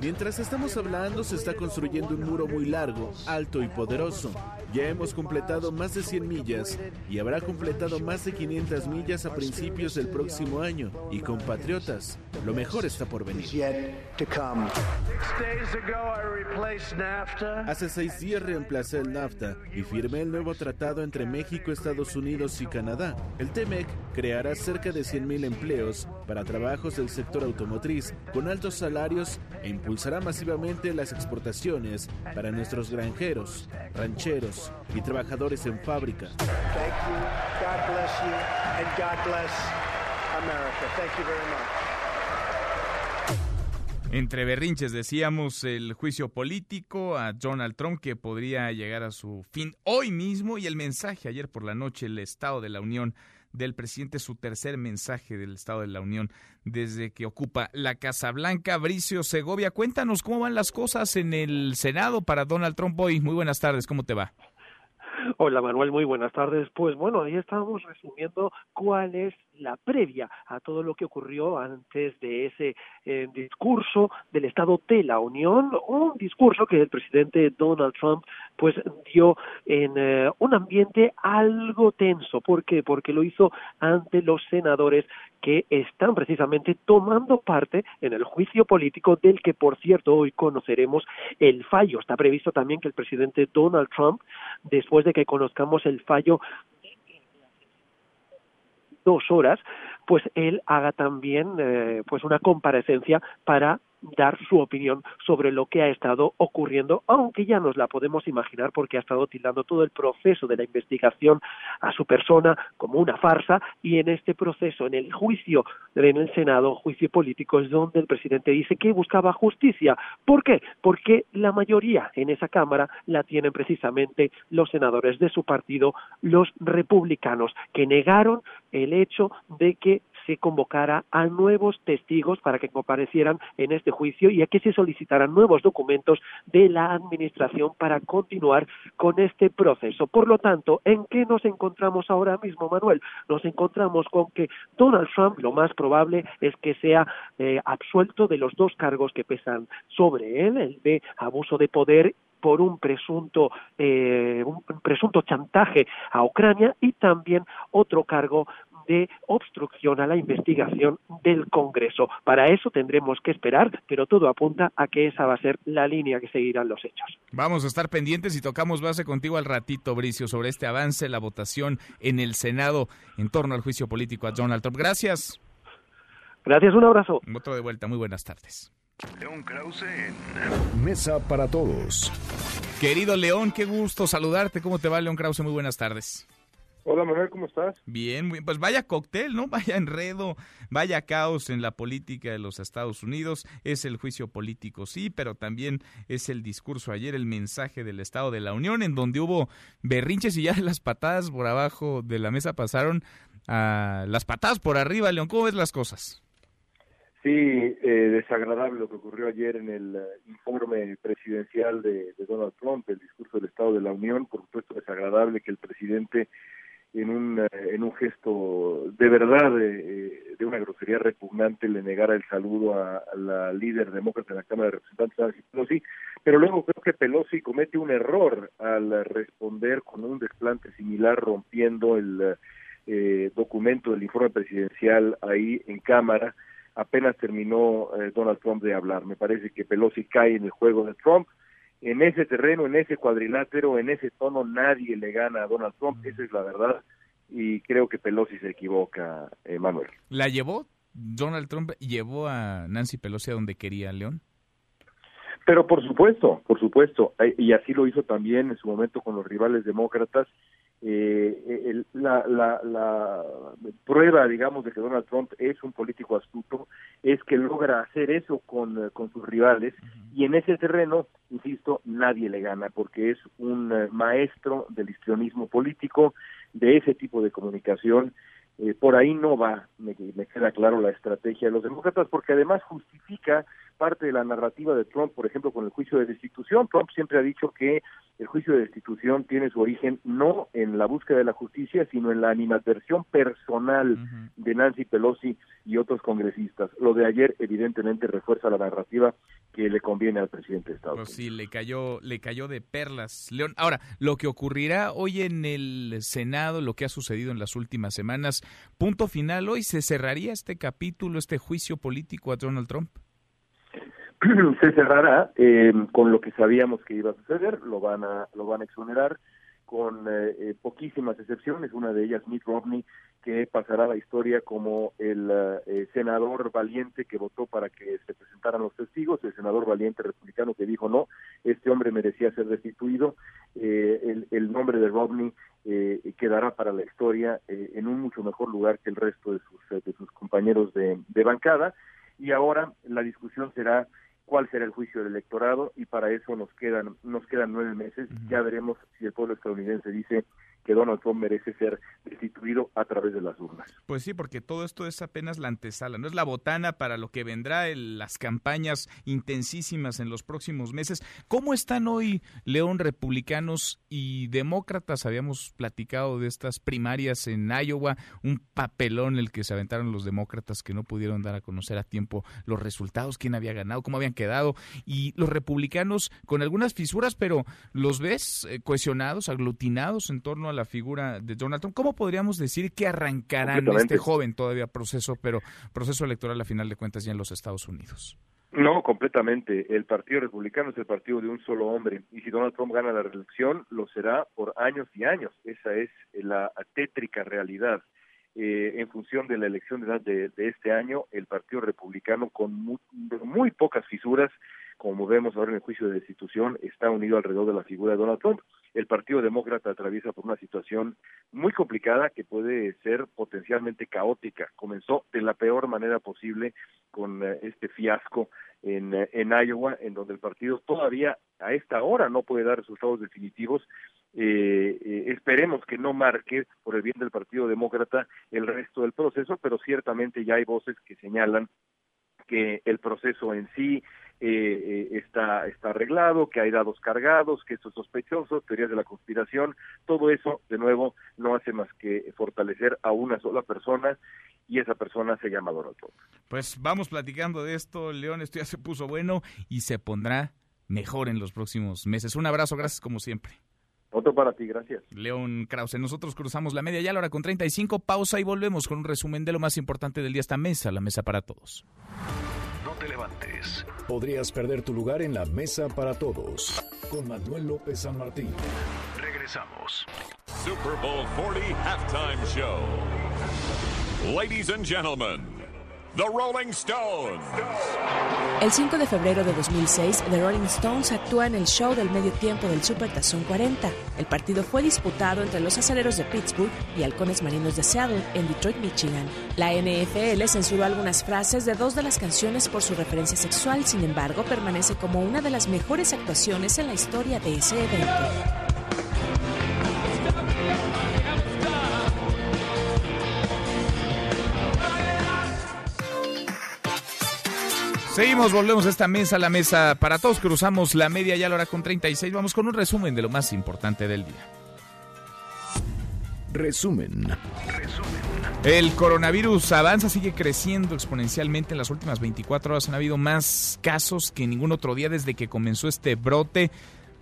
Speaker 30: Mientras estamos hablando, se está construyendo un muro muy largo, alto y poderoso. Ya hemos completado más de 100 millas y habrá completado más de 500 millas a principios del próximo año. Y compatriotas, lo mejor está por venir. Hace seis días reemplacé el NAFTA y firmé el nuevo tratado entre México, Estados Unidos y Canadá. El TEMEC creará cerca de 100.000 empleos para trabajos del sector automotriz con altos salarios e impulsará masivamente las exportaciones para nuestros granjeros, rancheros y trabajadores en fábrica.
Speaker 3: Entre berrinches decíamos el juicio político a Donald Trump que podría llegar a su fin hoy mismo y el mensaje ayer por la noche, el Estado de la Unión del presidente, su tercer mensaje del Estado de la Unión desde que ocupa la Casa Blanca. Bricio Segovia, cuéntanos cómo van las cosas en el Senado para Donald Trump hoy. Muy buenas tardes, ¿cómo te va?
Speaker 35: Hola Manuel, muy buenas tardes. Pues bueno, ahí estábamos resumiendo cuál es la previa a todo lo que ocurrió antes de ese eh, discurso del Estado de la Unión, un discurso que el presidente Donald Trump pues dio en eh, un ambiente algo tenso. ¿Por qué? Porque lo hizo ante los senadores que están precisamente tomando parte en el juicio político del que, por cierto, hoy conoceremos el fallo. Está previsto también que el presidente Donald Trump, después de que conozcamos el fallo dos horas, pues él haga también eh, pues una comparecencia para dar su opinión sobre lo que ha estado ocurriendo, aunque ya nos la podemos imaginar porque ha estado tildando todo el proceso de la investigación a su persona como una farsa y en este proceso, en el juicio en el Senado, juicio político, es donde el presidente dice que buscaba justicia. ¿Por qué? Porque la mayoría en esa Cámara la tienen precisamente los senadores de su partido, los republicanos, que negaron el hecho de que se convocara a nuevos testigos para que comparecieran en este juicio y a que se solicitaran nuevos documentos de la Administración para continuar con este proceso. Por lo tanto, ¿en qué nos encontramos ahora mismo, Manuel? Nos encontramos con que Donald Trump lo más probable es que sea eh, absuelto de los dos cargos que pesan sobre él, el de abuso de poder por un presunto eh, un presunto chantaje a Ucrania y también otro cargo de obstrucción a la investigación del Congreso. Para eso tendremos que esperar, pero todo apunta a que esa va a ser la línea que seguirán los hechos.
Speaker 3: Vamos a estar pendientes y tocamos base contigo al ratito, Bricio, sobre este avance, la votación en el Senado en torno al juicio político a Donald Trump. Gracias.
Speaker 35: Gracias, un abrazo.
Speaker 3: Otro de vuelta, muy buenas tardes.
Speaker 14: León Krause en Mesa para Todos.
Speaker 3: Querido León, qué gusto saludarte. ¿Cómo te va, León Krause? Muy buenas tardes.
Speaker 36: Hola Manuel, ¿cómo estás?
Speaker 3: Bien, pues vaya cóctel, ¿no? Vaya enredo, vaya caos en la política de los Estados Unidos. Es el juicio político, sí, pero también es el discurso ayer, el mensaje del Estado de la Unión, en donde hubo berrinches y ya las patadas por abajo de la mesa pasaron a las patadas por arriba. León, ¿cómo ves las cosas?
Speaker 36: Sí, eh, desagradable lo que ocurrió ayer en el eh, informe presidencial de, Donald Trump, el discurso del Estado de la Unión. Por supuesto, desagradable que el presidente, en un, eh, en un gesto de verdad, de una grosería repugnante, le negara el saludo a, la líder demócrata en la Cámara de Representantes, Pelosi. Pero luego creo que Pelosi comete un error al responder con un desplante similar, rompiendo el documento del informe presidencial ahí en Cámara apenas terminó eh, Donald Trump de hablar. Me parece que Pelosi cae en el juego de Trump. En ese terreno, en ese cuadrilátero, en ese tono, nadie le gana a Donald Trump, esa es la verdad. Y creo que Pelosi se equivoca, Manuel.
Speaker 3: ¿La llevó? ¿Donald Trump llevó a Nancy Pelosi a donde quería, León?
Speaker 36: Pero por supuesto, por supuesto, eh, y así lo hizo también en su momento con los rivales demócratas eh, la, la, prueba, digamos, de que Donald Trump es un político astuto es que logra hacer eso con, con sus rivales y en ese terreno, insisto, nadie le gana porque es un eh, maestro del histrionismo político, de ese tipo de comunicación. Eh, por ahí no va, me, me queda claro la estrategia de los demócratas, porque además justifica parte de la narrativa de Trump, por ejemplo, con el juicio de destitución. Trump siempre ha dicho que el juicio de destitución tiene su origen no en la búsqueda de la justicia, sino en la animadversión personal de Nancy Pelosi y otros congresistas. Lo de ayer evidentemente refuerza la narrativa que le conviene al presidente de Estados
Speaker 3: pues
Speaker 36: Unidos.
Speaker 3: Sí, le cayó, le cayó de perlas, León. Ahora, lo que ocurrirá hoy en el Senado, lo que ha sucedido en las últimas semanas, punto final, hoy se cerraría este capítulo, este juicio político a Donald Trump.
Speaker 36: se cerrará eh, con lo que sabíamos que iba a suceder, lo van a, lo van a exonerar con eh, eh, poquísimas excepciones, una de ellas Mitt Romney, que pasará la historia como el senador valiente que votó para que se presentaran los testigos, el senador valiente republicano que dijo no, este hombre merecía ser destituido, el, el, nombre de Romney quedará para la historia en un mucho mejor lugar que el resto de sus, de sus compañeros de, de bancada, y ahora la discusión será cuál será el juicio del electorado y para eso nos quedan nos quedan nueve meses. Ya veremos si el pueblo estadounidense dice que Donald Trump merece ser destituido a través de las urnas.
Speaker 3: Pues sí, porque todo esto es apenas la antesala, no es la botana para lo que vendrá, en las campañas intensísimas en los próximos meses. ¿Cómo están hoy, León, republicanos y demócratas? Habíamos platicado de estas primarias en Iowa, un papelón el que se aventaron los demócratas que no pudieron dar a conocer a tiempo los resultados, quién había ganado, cómo habían quedado, y los republicanos con algunas fisuras, pero los ves eh, cohesionados, aglutinados en torno a la figura de Donald Trump. ¿Cómo podríamos decir que arrancará este joven todavía proceso, pero proceso electoral a final de cuentas ya en los Estados Unidos?
Speaker 36: No, completamente. El Partido Republicano es el partido de un solo hombre y si Donald Trump gana la reelección, lo será por años y años. Esa es la tétrica realidad. Eh, en función de la elección de, de, este año, el Partido Republicano, con muy pocas fisuras, como vemos ahora en el juicio de destitución, está unido alrededor de la figura de Donald Trump. El Partido Demócrata atraviesa por una situación muy complicada que puede ser potencialmente caótica. Comenzó de la peor manera posible con eh, este fiasco en, eh, en Iowa, en donde el partido todavía a esta hora no puede dar resultados definitivos. Eh, eh, esperemos que no marque por el bien del Partido Demócrata el resto del proceso, pero ciertamente ya hay voces que señalan que el proceso en sí eh, está, está arreglado, que hay dados cargados, que esto es sospechoso, teorías de la conspiración, todo eso, de nuevo, no hace más que fortalecer a una sola persona y esa persona se llama Donald Trump.
Speaker 3: Pues vamos platicando de esto, León, esto ya se puso bueno y se pondrá mejor en los próximos meses. Un abrazo, gracias como siempre.
Speaker 36: Otro para ti, gracias.
Speaker 3: León Krause, nosotros cruzamos la media ya a la hora con 35, pausa y volvemos con un resumen de lo más importante del día esta mesa, la mesa para todos.
Speaker 14: No te levantes. Podrías perder tu lugar en la mesa para todos. Con Manuel López San Martín. Regresamos.
Speaker 37: Super Bowl 40 Halftime Show. Ladies and gentlemen. The Rolling Stones.
Speaker 11: El 5 de febrero de 2006, The Rolling Stones actúa en el show del medio tiempo del Super Tazón 40. El partido fue disputado entre los aceleros de Pittsburgh y halcones marinos de Seattle, en Detroit, Michigan. La NFL censuró algunas frases de dos de las canciones por su referencia sexual, sin embargo, permanece como una de las mejores actuaciones en la historia de ese evento.
Speaker 3: Seguimos, volvemos a esta mesa, la mesa para todos. Cruzamos la media ya a la hora con 36. Vamos con un resumen de lo más importante del día.
Speaker 14: Resumen.
Speaker 3: El coronavirus avanza, sigue creciendo exponencialmente. En las últimas 24 horas han habido más casos que ningún otro día desde que comenzó este brote.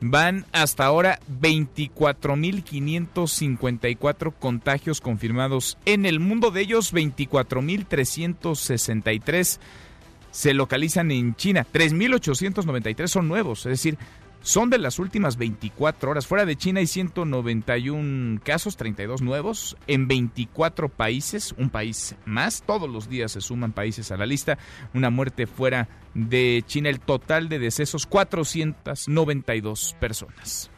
Speaker 3: Van hasta ahora 24.554 contagios confirmados en el mundo. De ellos, 24.363 se localizan en China. 3.893 son nuevos, es decir, son de las últimas 24 horas. Fuera de China hay 191 casos, 32 nuevos, en 24 países, un país más. Todos los días se suman países a la lista. Una muerte fuera de China, el total de decesos, 492 personas.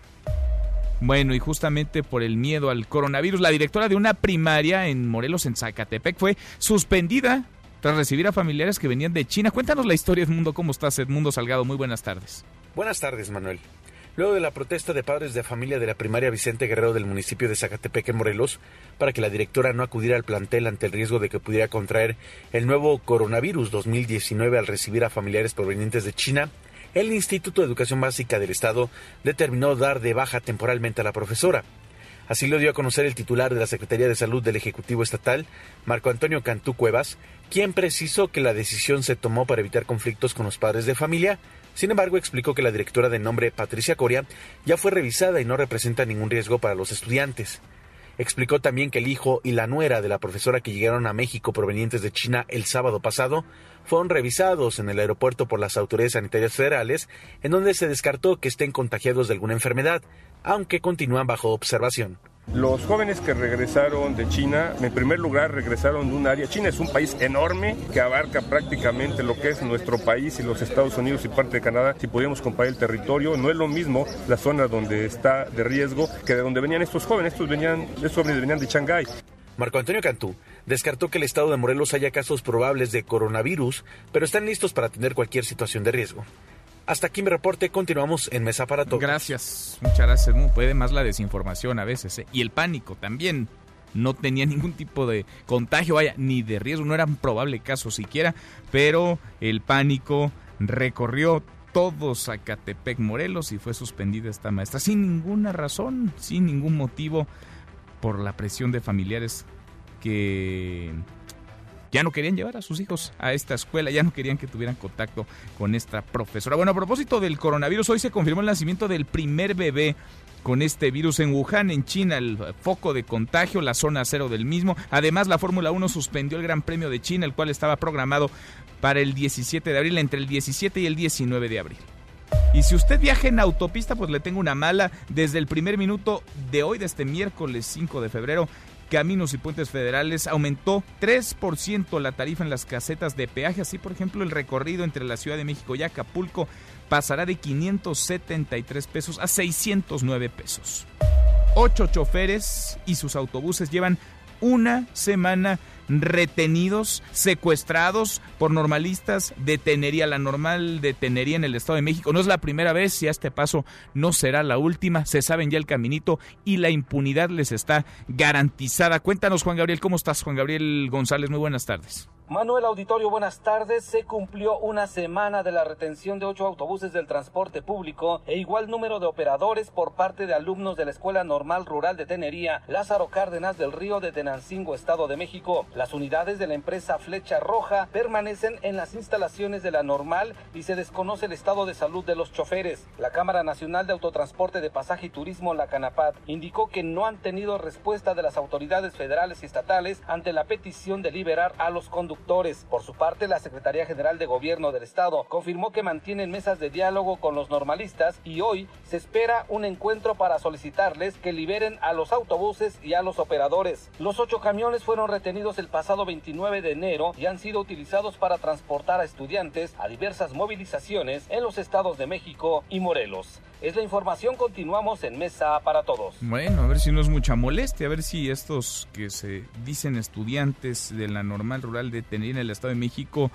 Speaker 3: Bueno, y justamente por el miedo al coronavirus, la directora de una primaria en Morelos, en Zacatepec, fue suspendida tras recibir a familiares que venían de China. Cuéntanos la historia, Edmundo. ¿Cómo estás, Edmundo Salgado? Muy buenas tardes.
Speaker 38: Buenas tardes, Manuel. Luego de la protesta de padres de familia de la primaria Vicente Guerrero del municipio de Zacatepec Morelos, para que la directora no acudiera al plantel ante el riesgo de que pudiera contraer el nuevo coronavirus 2019 al recibir a familiares provenientes de China, el Instituto de Educación Básica del Estado determinó dar de baja temporalmente a la profesora. Así lo dio a conocer el titular de la Secretaría de Salud del Ejecutivo Estatal, Marco Antonio Cantú Cuevas, quien precisó que la decisión se tomó para evitar conflictos con los padres de familia. Sin embargo, explicó que la directora de nombre Patricia Coria ya fue revisada y no representa ningún riesgo para los estudiantes. Explicó también que el hijo y la nuera de la profesora que llegaron a México provenientes de China el sábado pasado fueron revisados en el aeropuerto por las autoridades sanitarias federales, en donde se descartó que estén contagiados de alguna enfermedad, aunque continúan bajo observación.
Speaker 39: Los jóvenes que regresaron de China, en primer lugar, regresaron de un área. China es un país enorme que abarca prácticamente lo que es nuestro país y los Estados Unidos y parte de Canadá. Si podíamos comparar el territorio, no es lo mismo la zona donde está de riesgo que de donde venían estos jóvenes. Estos venían, estos jóvenes venían de Shanghái.
Speaker 38: Marco Antonio Cantú descartó que el estado de Morelos haya casos probables de coronavirus, pero están listos para atender cualquier situación de riesgo. Hasta aquí mi reporte, continuamos en Mesa para Todos.
Speaker 3: Gracias, muchas gracias. Puede más la desinformación a veces ¿eh? y el pánico también. No tenía ningún tipo de contagio, vaya, ni de riesgo, no era un probable caso siquiera, pero el pánico recorrió todo Zacatepec, Morelos y fue suspendida esta maestra sin ninguna razón, sin ningún motivo, por la presión de familiares que ya no querían llevar a sus hijos a esta escuela, ya no querían que tuvieran contacto con esta profesora. Bueno, a propósito del coronavirus, hoy se confirmó el nacimiento del primer bebé con este virus en Wuhan, en China, el foco de contagio, la zona cero del mismo. Además, la Fórmula 1 suspendió el Gran Premio de China, el cual estaba programado para el 17 de abril, entre el 17 y el 19 de abril. Y si usted viaja en autopista, pues le tengo una mala. Desde el primer minuto de hoy, de este miércoles 5 de febrero, Caminos y Puentes Federales aumentó 3% la tarifa en las casetas de peaje. Así, por ejemplo, el recorrido entre la Ciudad de México y Acapulco pasará de 573 pesos a 609 pesos. Ocho choferes y sus autobuses llevan una semana retenidos, secuestrados por normalistas de Tenería, la normal de Tenería en el Estado de México. No es la primera vez y a este paso no será la última. Se saben ya el caminito y la impunidad les está garantizada. Cuéntanos, Juan Gabriel, ¿cómo estás, Juan Gabriel González? Muy buenas tardes.
Speaker 40: Manuel Auditorio, buenas tardes. Se cumplió una semana de la retención de ocho autobuses del transporte público e igual número de operadores por parte de alumnos de la Escuela Normal Rural de Tenería, Lázaro Cárdenas del Río de Tenancingo, Estado de México. Las unidades de la empresa Flecha Roja permanecen en las instalaciones de la normal y se desconoce el estado de salud de los choferes. La Cámara Nacional de Autotransporte de Pasaje y Turismo, la Canapat, indicó que no han tenido respuesta de las autoridades federales y estatales ante la petición de liberar a los conductores por su parte, la Secretaría General de Gobierno del Estado confirmó que mantienen mesas de diálogo con los normalistas y hoy se espera un encuentro para solicitarles que liberen a los autobuses y a los operadores. Los ocho camiones fueron retenidos el pasado 29 de enero y han sido utilizados para transportar a estudiantes a diversas movilizaciones en los estados de México y Morelos. Es la información, continuamos en Mesa para Todos.
Speaker 3: Bueno, a ver si no es mucha molestia, a ver si estos que se dicen estudiantes de la normal rural de Tener en el Estado de México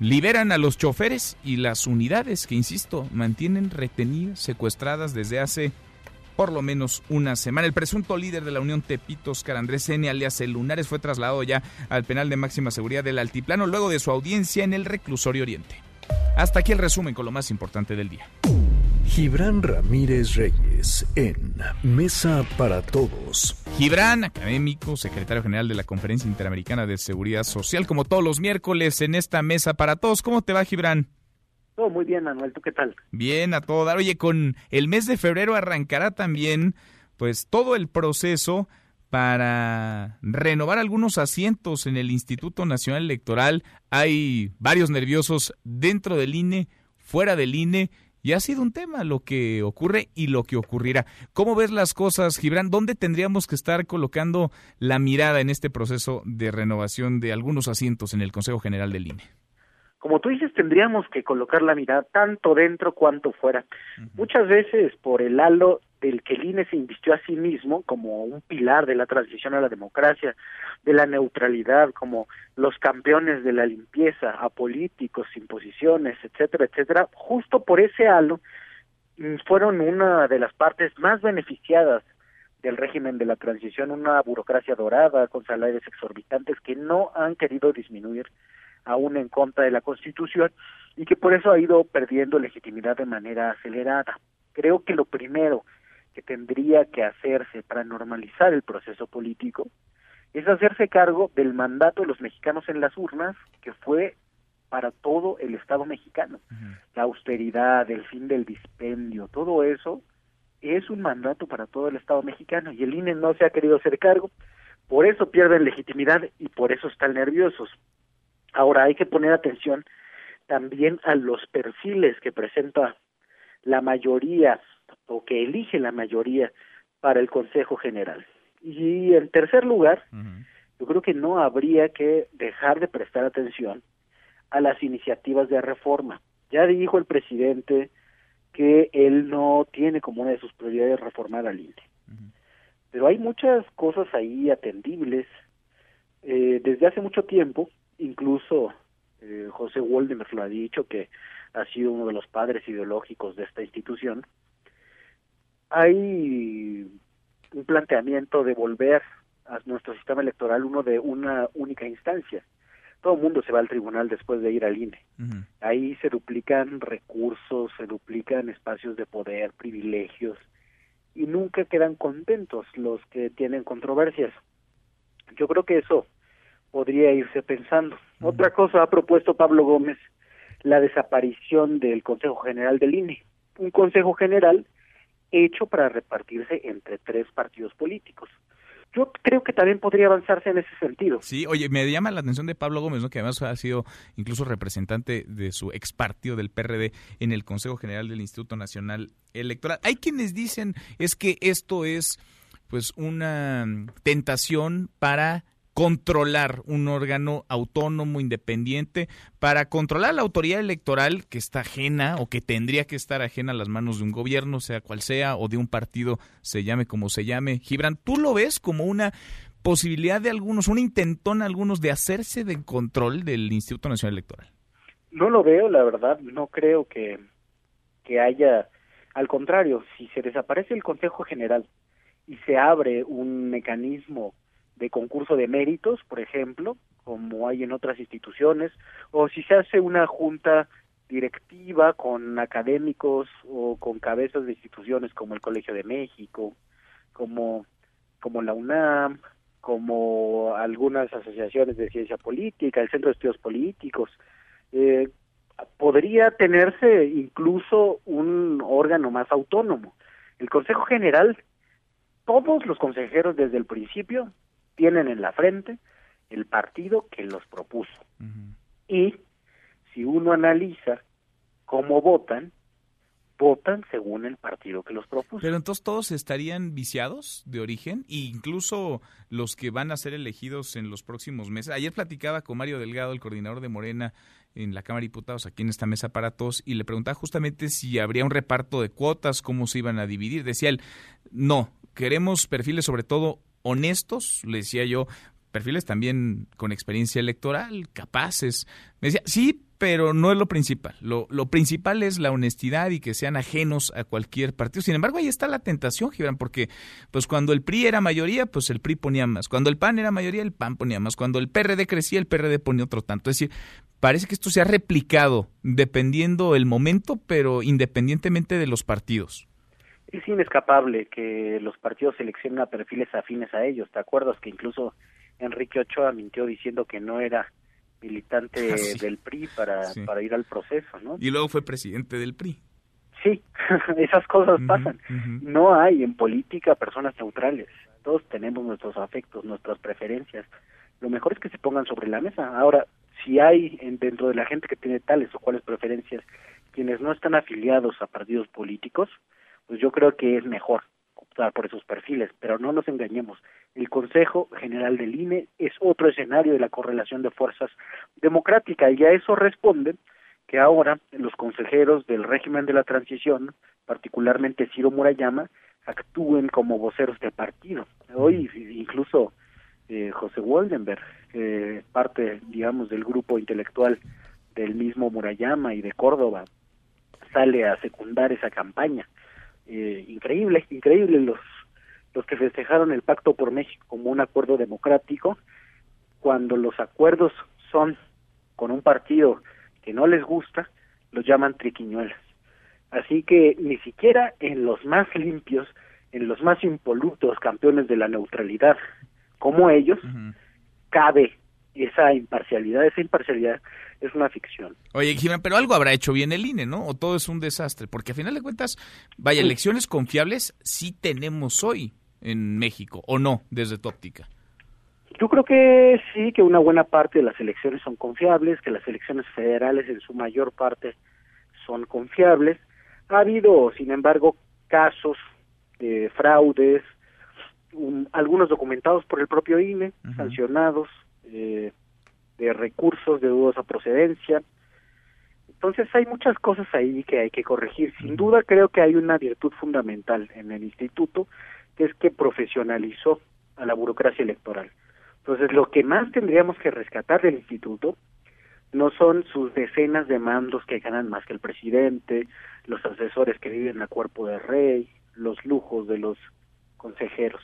Speaker 3: liberan a los choferes y las unidades que, insisto, mantienen retenidas, secuestradas desde hace por lo menos una semana. El presunto líder de la Unión Tepito, Oscar Andrés N., alias El Lunares, fue trasladado ya al penal de máxima seguridad del Altiplano luego de su audiencia en el reclusorio Oriente. Hasta aquí el resumen con lo más importante del día.
Speaker 14: Gibran Ramírez Reyes en Mesa para Todos.
Speaker 3: Gibran, académico, secretario general de la Conferencia Interamericana de Seguridad Social, como todos los miércoles en esta Mesa para Todos. ¿Cómo te va, Gibran?
Speaker 41: Todo muy bien, Manuel. ¿Tú qué tal?
Speaker 3: Bien, a todo. Oye, con el mes de febrero arrancará también, pues, todo el proceso para renovar algunos asientos en el Instituto Nacional Electoral. Hay varios nerviosos dentro del INE, fuera del INE y ha sido un tema lo que ocurre y lo que ocurrirá. ¿Cómo ves las cosas, Gibran? ¿Dónde tendríamos que estar colocando la mirada en este proceso de renovación de algunos asientos en el Consejo General del INE?
Speaker 41: Como tú dices, tendríamos que colocar la mirada tanto dentro cuanto fuera. Muchas veces por el halo del que el INE se invistió a sí mismo como un pilar de la transición a la democracia, de la neutralidad, como los campeones de la limpieza, a políticos, imposiciones, etcétera, etcétera, justo por ese halo mm, fueron una de las partes más beneficiadas del régimen de la transición, una burocracia dorada con salarios exorbitantes que no han querido disminuir aún en contra de la Constitución y que por eso ha ido perdiendo legitimidad de manera acelerada. Creo que lo primero que tendría que hacerse para normalizar el proceso político es hacerse cargo del mandato de los mexicanos en las urnas, que fue para todo el Estado mexicano. La austeridad, el fin del dispendio, todo eso es un mandato para todo el Estado mexicano y el INE no se ha querido hacer cargo, por eso pierden legitimidad y por eso están nerviosos. Ahora hay que poner atención también a los perfiles que presenta la mayoría o que elige la mayoría para el Consejo General. Y en tercer lugar, yo creo que no habría que dejar de prestar atención a las iniciativas de reforma. Ya dijo el presidente que él no tiene como una de sus prioridades reformar al INE. Pero hay muchas cosas ahí atendibles. Eh, desde hace mucho tiempo, incluso eh, José Waldemar lo ha dicho, que ha sido uno de los padres ideológicos de esta institución, hay un planteamiento de volver a nuestro sistema electoral uno de una única instancia. Todo el mundo se va al tribunal después de ir al INE. Ahí se duplican recursos, se duplican espacios de poder, privilegios, y nunca quedan contentos los que tienen controversias. Yo creo que eso podría irse pensando. Otra cosa ha propuesto Pablo Gómez, la desaparición del Consejo General del INE. Un Consejo General hecho para repartirse entre tres partidos políticos. Yo creo que también podría avanzarse en ese sentido.
Speaker 3: Sí, oye, me llama la atención de Pablo Gómez, ¿no? que además ha sido incluso representante de su ex partido del PRD en el Consejo General del Instituto Nacional Electoral. Hay quienes dicen es que esto es pues una tentación para controlar un órgano autónomo, independiente, para controlar la autoridad electoral que está ajena o que tendría que estar ajena a las manos de un gobierno, sea cual sea, o de un partido, se llame como se llame. Gibran, ¿tú lo ves como una posibilidad de algunos, un intentón algunos de hacerse de control del Instituto Nacional Electoral?
Speaker 41: No lo veo, la verdad, no creo que, que haya, al contrario, si se desaparece el Consejo General y se abre un mecanismo de concurso de méritos, por ejemplo, como hay en otras instituciones, o si se hace una junta directiva con académicos o con cabezas de instituciones como el Colegio de México, como, como la UNAM, como algunas asociaciones de ciencia política, el Centro de Estudios Políticos. Eh, podría tenerse incluso un órgano más autónomo. El Consejo General, todos los consejeros desde el principio tienen en la frente el partido que los propuso. Y si uno analiza cómo votan, votan según el partido que los propuso.
Speaker 3: Pero entonces todos estarían viciados de origen, e incluso los que van a ser elegidos en los próximos meses. Ayer platicaba con Mario Delgado, el coordinador de Morena en la Cámara de Diputados, aquí en esta mesa para todos, y le preguntaba justamente si habría un reparto de cuotas, cómo se iban a dividir. Decía él, no, queremos perfiles sobre todo honestos, le decía yo, perfiles también con experiencia electoral, capaces. Me decía, sí, pero no es lo principal. Lo, lo, principal es la honestidad y que sean ajenos a cualquier partido. Sin embargo, ahí está la tentación, Gibran, porque pues cuando el PRI era mayoría, pues el PRI ponía más. Cuando el PAN era mayoría, el PAN ponía más. Cuando el PRD crecía, el PRD ponía otro tanto. Es decir, parece que esto se ha replicado dependiendo el momento, pero independientemente de los partidos
Speaker 41: es inescapable que los partidos seleccionen a perfiles afines a ellos. ¿Te acuerdas que incluso Enrique Ochoa mintió diciendo que no era militante ah, del PRI para, para ir al proceso, ¿no?
Speaker 3: Y luego fue presidente del PRI.
Speaker 41: Sí, esas cosas pasan. No hay en política personas neutrales. Todos tenemos nuestros afectos, nuestras preferencias. Lo mejor es que se pongan sobre la mesa. Ahora, si hay dentro de la gente que tiene tales o cuales preferencias quienes no están afiliados a partidos políticos, pues yo creo que es mejor optar por esos perfiles, pero no nos engañemos. El Consejo General del INE es otro escenario de la correlación de fuerzas democrática y a eso responde que ahora los consejeros del régimen de la transición, particularmente Ciro Murayama, actúen como voceros del partido. Hoy incluso eh, José Woldenberg, eh, parte, digamos, del grupo intelectual del mismo Murayama y de Córdoba, sale a secundar esa campaña. Eh, increíble, increíble los los que festejaron el Pacto por México como un acuerdo democrático, cuando los acuerdos son con un partido que no les gusta, los llaman triquiñuelas. Así que ni siquiera en los más limpios, en los más impolutos campeones de la neutralidad como ellos, cabe esa imparcialidad, esa imparcialidad es una ficción.
Speaker 3: Oye, Jimena, pero algo habrá hecho bien el INE, ¿no? O todo es un desastre, porque a final de cuentas, vaya, elecciones confiables sí tenemos hoy en México, ¿o no, desde tu óptica?
Speaker 41: Yo creo que sí, que una buena parte de las elecciones son confiables, que las elecciones federales en su mayor parte son confiables. Ha habido, sin embargo, casos de fraudes, algunos documentados por el propio INE, sancionados, eh, de recursos de dudosa procedencia. Entonces hay muchas cosas ahí que hay que corregir. Sin duda creo que hay una virtud fundamental en el instituto, que es que profesionalizó a la burocracia electoral. Entonces, lo que más tendríamos que rescatar del instituto no son sus decenas de mandos que ganan más que el presidente, los asesores que viven a cuerpo de rey, los lujos de los consejeros.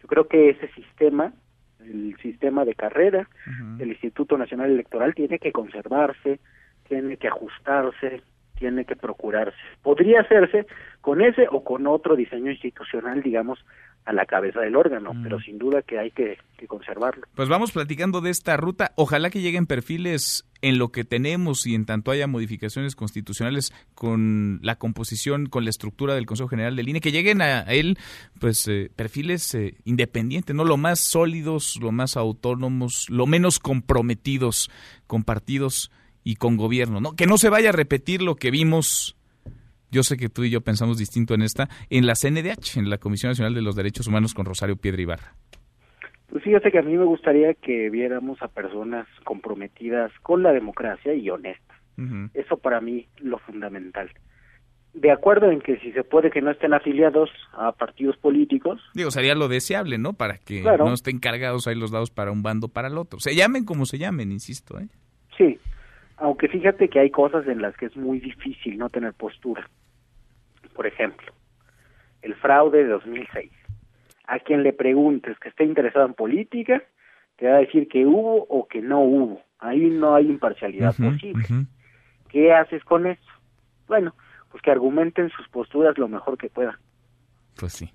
Speaker 41: Yo creo que ese sistema, el sistema de carrera del Instituto Nacional Electoral, tiene que conservarse, tiene que ajustarse, tiene que procurarse. Podría hacerse con ese o con otro diseño institucional, digamos, a la cabeza del órgano, mm. pero sin duda que hay que, conservarlo.
Speaker 3: Pues vamos platicando de esta ruta. Ojalá que lleguen perfiles en lo que tenemos y en tanto haya modificaciones constitucionales con la composición, con la estructura del Consejo General del INE, que lleguen a, él pues eh, perfiles eh, independientes, no lo más sólidos, lo más autónomos, lo menos comprometidos con partidos y con gobierno, ¿no? Que no se vaya a repetir lo que vimos yo sé que tú y yo pensamos distinto en esta, en la CNDH, en la Comisión Nacional de los Derechos Humanos con Rosario Piedra Ibarra.
Speaker 41: Pues fíjate que a mí me gustaría que viéramos a personas comprometidas con la democracia y honestas. Eso para mí lo fundamental. De acuerdo en que si se puede que no estén afiliados a partidos políticos.
Speaker 3: Digo, sería lo deseable, ¿no? Para que no estén cargados ahí los dados para un bando para el otro. Se llamen como se llamen, insisto, ¿eh?
Speaker 41: Sí, aunque fíjate que hay cosas en las que es muy difícil no tener postura. Por ejemplo, el fraude de 2006. A quien le preguntes que esté interesado en política, te va a decir que hubo o que no hubo. Ahí no hay imparcialidad posible. ¿Qué haces con eso? Bueno, pues que argumenten sus posturas lo mejor que puedan.
Speaker 3: Pues sí.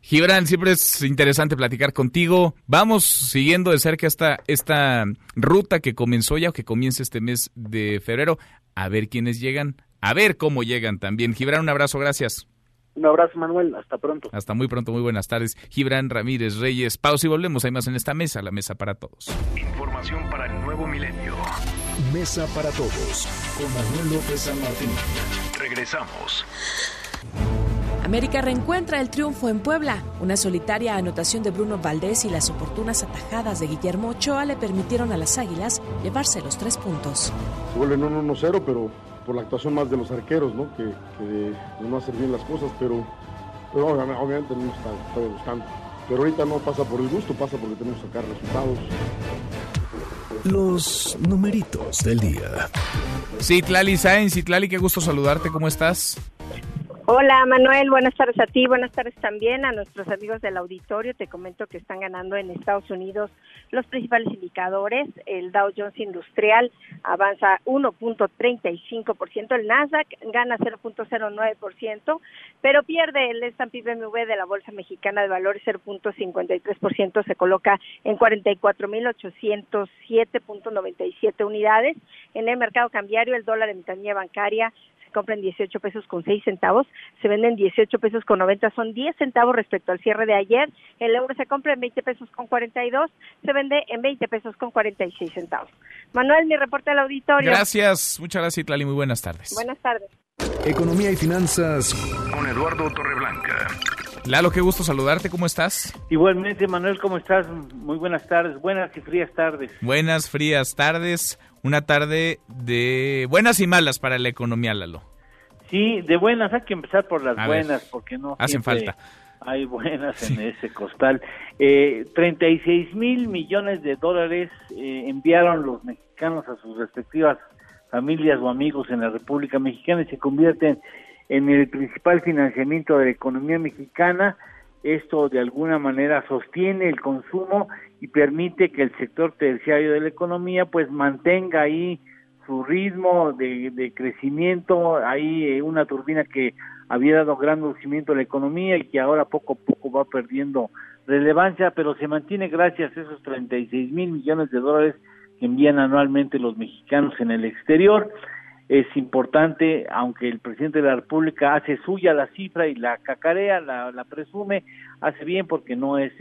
Speaker 3: Gibran, siempre es interesante platicar contigo. Vamos siguiendo de cerca esta, esta ruta que comenzó ya o que comienza este mes de febrero. A ver quiénes llegan, a ver cómo llegan también. Gibran, un abrazo, gracias.
Speaker 41: Un abrazo, Manuel. Hasta pronto.
Speaker 3: Hasta muy pronto, muy buenas tardes. Gibran Ramírez Reyes. Pausa y volvemos. Hay más en esta mesa, la mesa para todos.
Speaker 14: Información para el nuevo milenio. Mesa para todos. Con Manuel López San Martín. Regresamos.
Speaker 11: América reencuentra el triunfo en Puebla. Una solitaria anotación de Bruno Valdés y las oportunas atajadas de Guillermo Ochoa le permitieron a las Águilas llevarse los tres puntos.
Speaker 42: Se vuelven un 1-0, pero por la actuación más de los arqueros, ¿no? Que, de no hacer bien las cosas, pero, obviamente no está, está gustando. Pero ahorita no pasa por el gusto, pasa porque tenemos que sacar resultados.
Speaker 14: Los numeritos del día.
Speaker 3: Citlali Sáenz, Citlali, qué gusto saludarte, ¿cómo estás?
Speaker 43: Hola Manuel, buenas tardes a ti, buenas tardes también a nuestros amigos del auditorio. Te comento que están ganando en Estados Unidos los principales indicadores. El Dow Jones Industrial avanza 1.35%, el Nasdaq gana 0.09%, pero pierde el S&P BMW de la Bolsa Mexicana de Valores 0.53%, se coloca en 44.807.97 unidades. En el mercado cambiario, el dólar de ventanilla bancaria compran 18 pesos con 6 centavos, se venden 18 pesos con 90, son 10 centavos respecto al cierre de ayer. El euro se compra en 20 pesos con 42, se vende en 20 pesos con 46 centavos. Manuel, mi reporte al auditorio.
Speaker 3: Gracias, muchas gracias, Tlali, muy buenas tardes.
Speaker 43: Buenas tardes.
Speaker 14: Economía y finanzas con Eduardo Torreblanca.
Speaker 3: Lalo, qué gusto saludarte, ¿cómo estás?
Speaker 44: Igualmente, Manuel, ¿cómo estás? Muy buenas tardes, buenas y frías tardes.
Speaker 3: Buenas, frías tardes una tarde de buenas y malas para la economía, Lalo.
Speaker 44: Sí, de buenas, hay que empezar por las buenas, porque no
Speaker 3: hacen falta.
Speaker 44: Hay buenas en ese costal. Eh, 36 mil millones de dólares eh, enviaron los mexicanos a sus respectivas familias o amigos en la República Mexicana y se convierten en el principal financiamiento de la economía mexicana. Esto de alguna manera sostiene el consumo y permite que el sector terciario de la economía pues mantenga ahí su ritmo de, crecimiento, hay eh, una turbina que había dado gran crecimiento a la economía y que ahora poco a poco va perdiendo relevancia, pero se mantiene gracias a esos 36 mil millones de dólares que envían anualmente los mexicanos en el exterior. Es importante, aunque el presidente de la República hace suya la cifra y la cacarea, la, la presume, hace bien porque no es,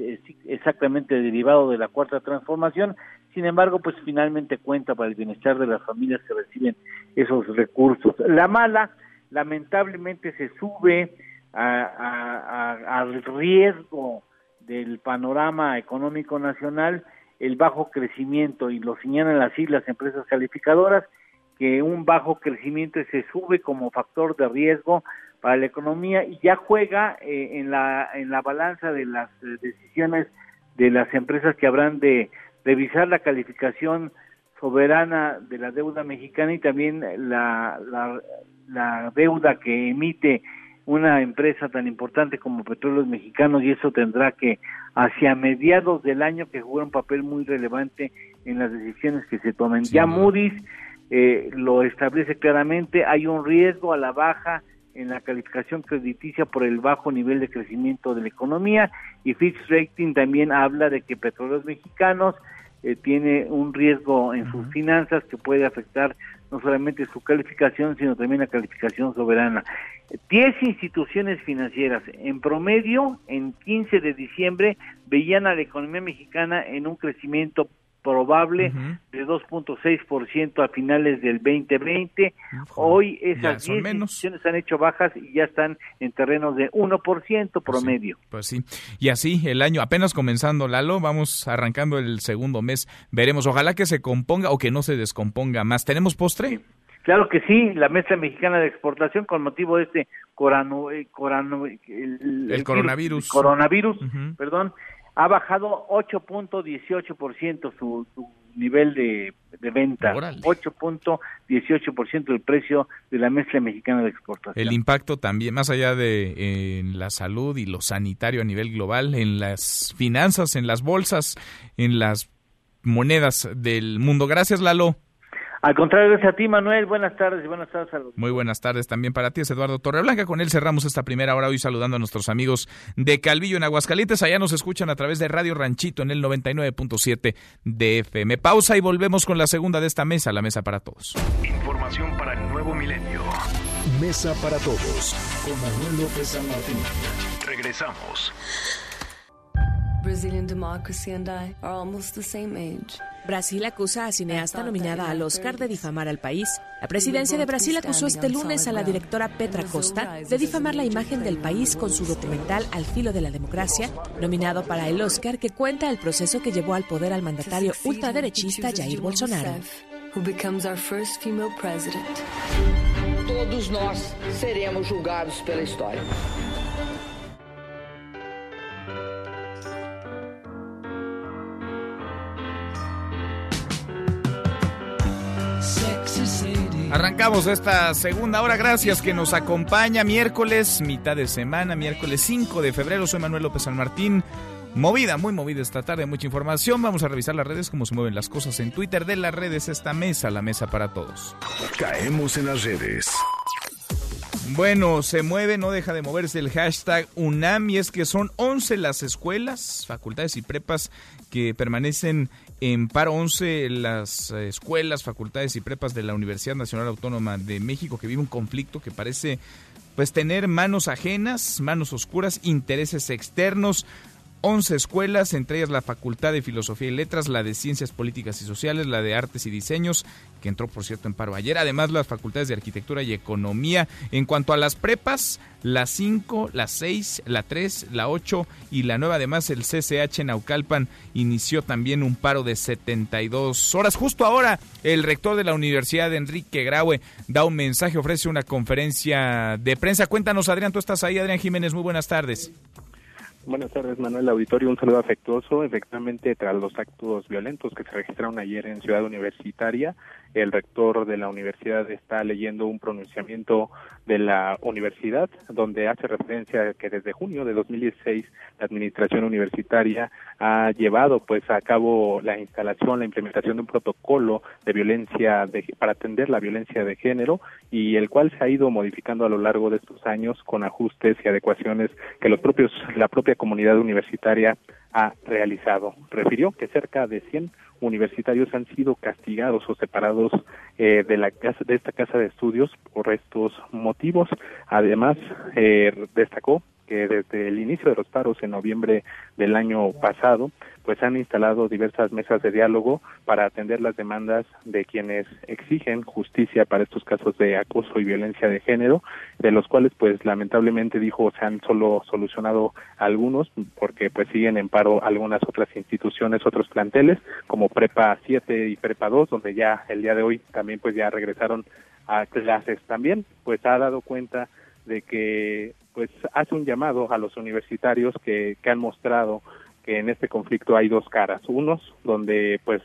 Speaker 44: exactamente derivado de la cuarta transformación, sin embargo, pues finalmente cuenta para el bienestar de las familias que reciben esos recursos. La mala, lamentablemente, se sube al riesgo del panorama económico nacional, el bajo crecimiento, y lo señalan las islas empresas calificadoras, que un bajo crecimiento se sube como factor de riesgo para la economía y ya juega eh, en la en la balanza de las eh, decisiones de las empresas que habrán de revisar la calificación soberana de la deuda mexicana y también la, la, la deuda que emite una empresa tan importante como Petróleos Mexicanos y eso tendrá que hacia mediados del año que jugar un papel muy relevante en las decisiones que se tomen. ya Moody's eh, lo establece claramente, hay un riesgo a la baja en la calificación crediticia por el bajo nivel de crecimiento de la economía y Fitch Rating también habla de que Petróleos Mexicanos eh, tiene un riesgo en sus finanzas que puede afectar no solamente su calificación, sino también la calificación soberana. Diez instituciones financieras en promedio en 15 de diciembre veían a la economía mexicana en un crecimiento probable de 2.6% a finales del 2020. Hoy esas 10 instituciones han hecho bajas y ya están en terrenos de 1% promedio.
Speaker 3: Pues sí, y así el año apenas comenzando, Lalo, vamos arrancando el segundo mes. Veremos, ojalá que se componga o que no se descomponga más. ¿Tenemos postre?
Speaker 44: Claro que sí, la Mesa Mexicana de Exportación con motivo de este corano, eh, el,
Speaker 3: coronavirus,
Speaker 44: coronavirus perdón, ha bajado 8.18% su, su nivel de, de venta, 8.18% del precio de la mezcla mexicana de exportación.
Speaker 3: El impacto también, más allá de en la salud y lo sanitario a nivel global, en las finanzas, en las bolsas, en las monedas del mundo. Gracias, Lalo.
Speaker 44: Al contrario, gracias a ti, Manuel. Buenas tardes y buenas tardes a los...
Speaker 3: Muy buenas tardes también para ti, es Eduardo Torreblanca. Con él cerramos esta primera hora hoy saludando a nuestros amigos de Calvillo en Aguascalientes. Allá nos escuchan a través de Radio Ranchito en el 99.7 de FM. Pausa y volvemos con la segunda de esta mesa, la mesa para todos.
Speaker 14: Información para el nuevo milenio. Mesa para todos con Manuel López San Martín. Regresamos.
Speaker 11: Brasil acusa a cineasta nominada al Oscar de difamar al país. La presidencia de Brasil acusó este lunes a la directora Petra Costa de difamar la imagen del país con su documental Al filo de la democracia, nominado para el Oscar que cuenta el proceso que llevó al poder al mandatario ultraderechista Jair Bolsonaro.
Speaker 45: Todos nós seremos julgados pela história.
Speaker 3: Arrancamos esta segunda hora. Gracias que nos acompaña miércoles, mitad de semana, miércoles 5 de febrero. Soy Manuel López San Martín. Movida, muy movida esta tarde, mucha información. Vamos a revisar las redes, cómo se mueven las cosas en Twitter de las redes. Esta mesa, la mesa para todos.
Speaker 14: Caemos en las redes.
Speaker 3: Bueno, se mueve, no deja de moverse el hashtag UNAM y es que son 11 las escuelas, facultades y prepas que permanecen en paro 11 las eh, escuelas, facultades y prepas de la Universidad Nacional Autónoma de México que vive un conflicto que parece pues tener manos ajenas, manos oscuras, intereses externos. 11 escuelas, entre ellas la Facultad de Filosofía y Letras, la de Ciencias Políticas y Sociales, la de Artes y Diseños, que entró por cierto en paro ayer, además las facultades de Arquitectura y Economía. En cuanto a las prepas, la 5, la 6, la 3, la 8 y la 9, además el CCH Naucalpan inició también un paro de 72 horas. Justo ahora el rector de la Universidad, Enrique Graue, da un mensaje, ofrece una conferencia de prensa. Cuéntanos, Adrián, tú estás ahí, Adrián Jiménez, muy buenas tardes.
Speaker 46: Buenas tardes, Manuel Auditorio. Un saludo afectuoso. Efectivamente, tras los actos violentos que se registraron ayer en Ciudad Universitaria, el rector de la universidad está leyendo un pronunciamiento de la universidad donde hace referencia que desde junio de 2016 la administración universitaria ha llevado pues a cabo la instalación, la implementación de un protocolo de violencia de, para atender la violencia de género y el cual se ha ido modificando a lo largo de estos años con ajustes y adecuaciones que los propios la propia comunidad universitaria ha realizado. Refirió que cerca de 100 universitarios han sido castigados o separados eh, de la casa, de esta casa de estudios por estos motivos. Además, eh, destacó que desde el inicio de los paros en noviembre del año pasado, pues han instalado diversas mesas de diálogo para atender las demandas de quienes exigen justicia para estos casos de acoso y violencia de género, de los cuales pues lamentablemente dijo se han solo solucionado algunos porque pues siguen en paro algunas otras instituciones, otros planteles como Prepa 7 y Prepa 2, donde ya el día de hoy también pues ya regresaron a clases. También, pues ha dado cuenta de que pues hace un llamado a los universitarios que, que han mostrado que en este conflicto hay dos caras, unos donde pues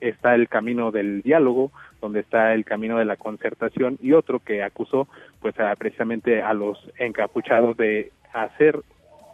Speaker 46: está el camino del diálogo, donde está el camino de la concertación y otro que acusó pues precisamente a los encapuchados de hacer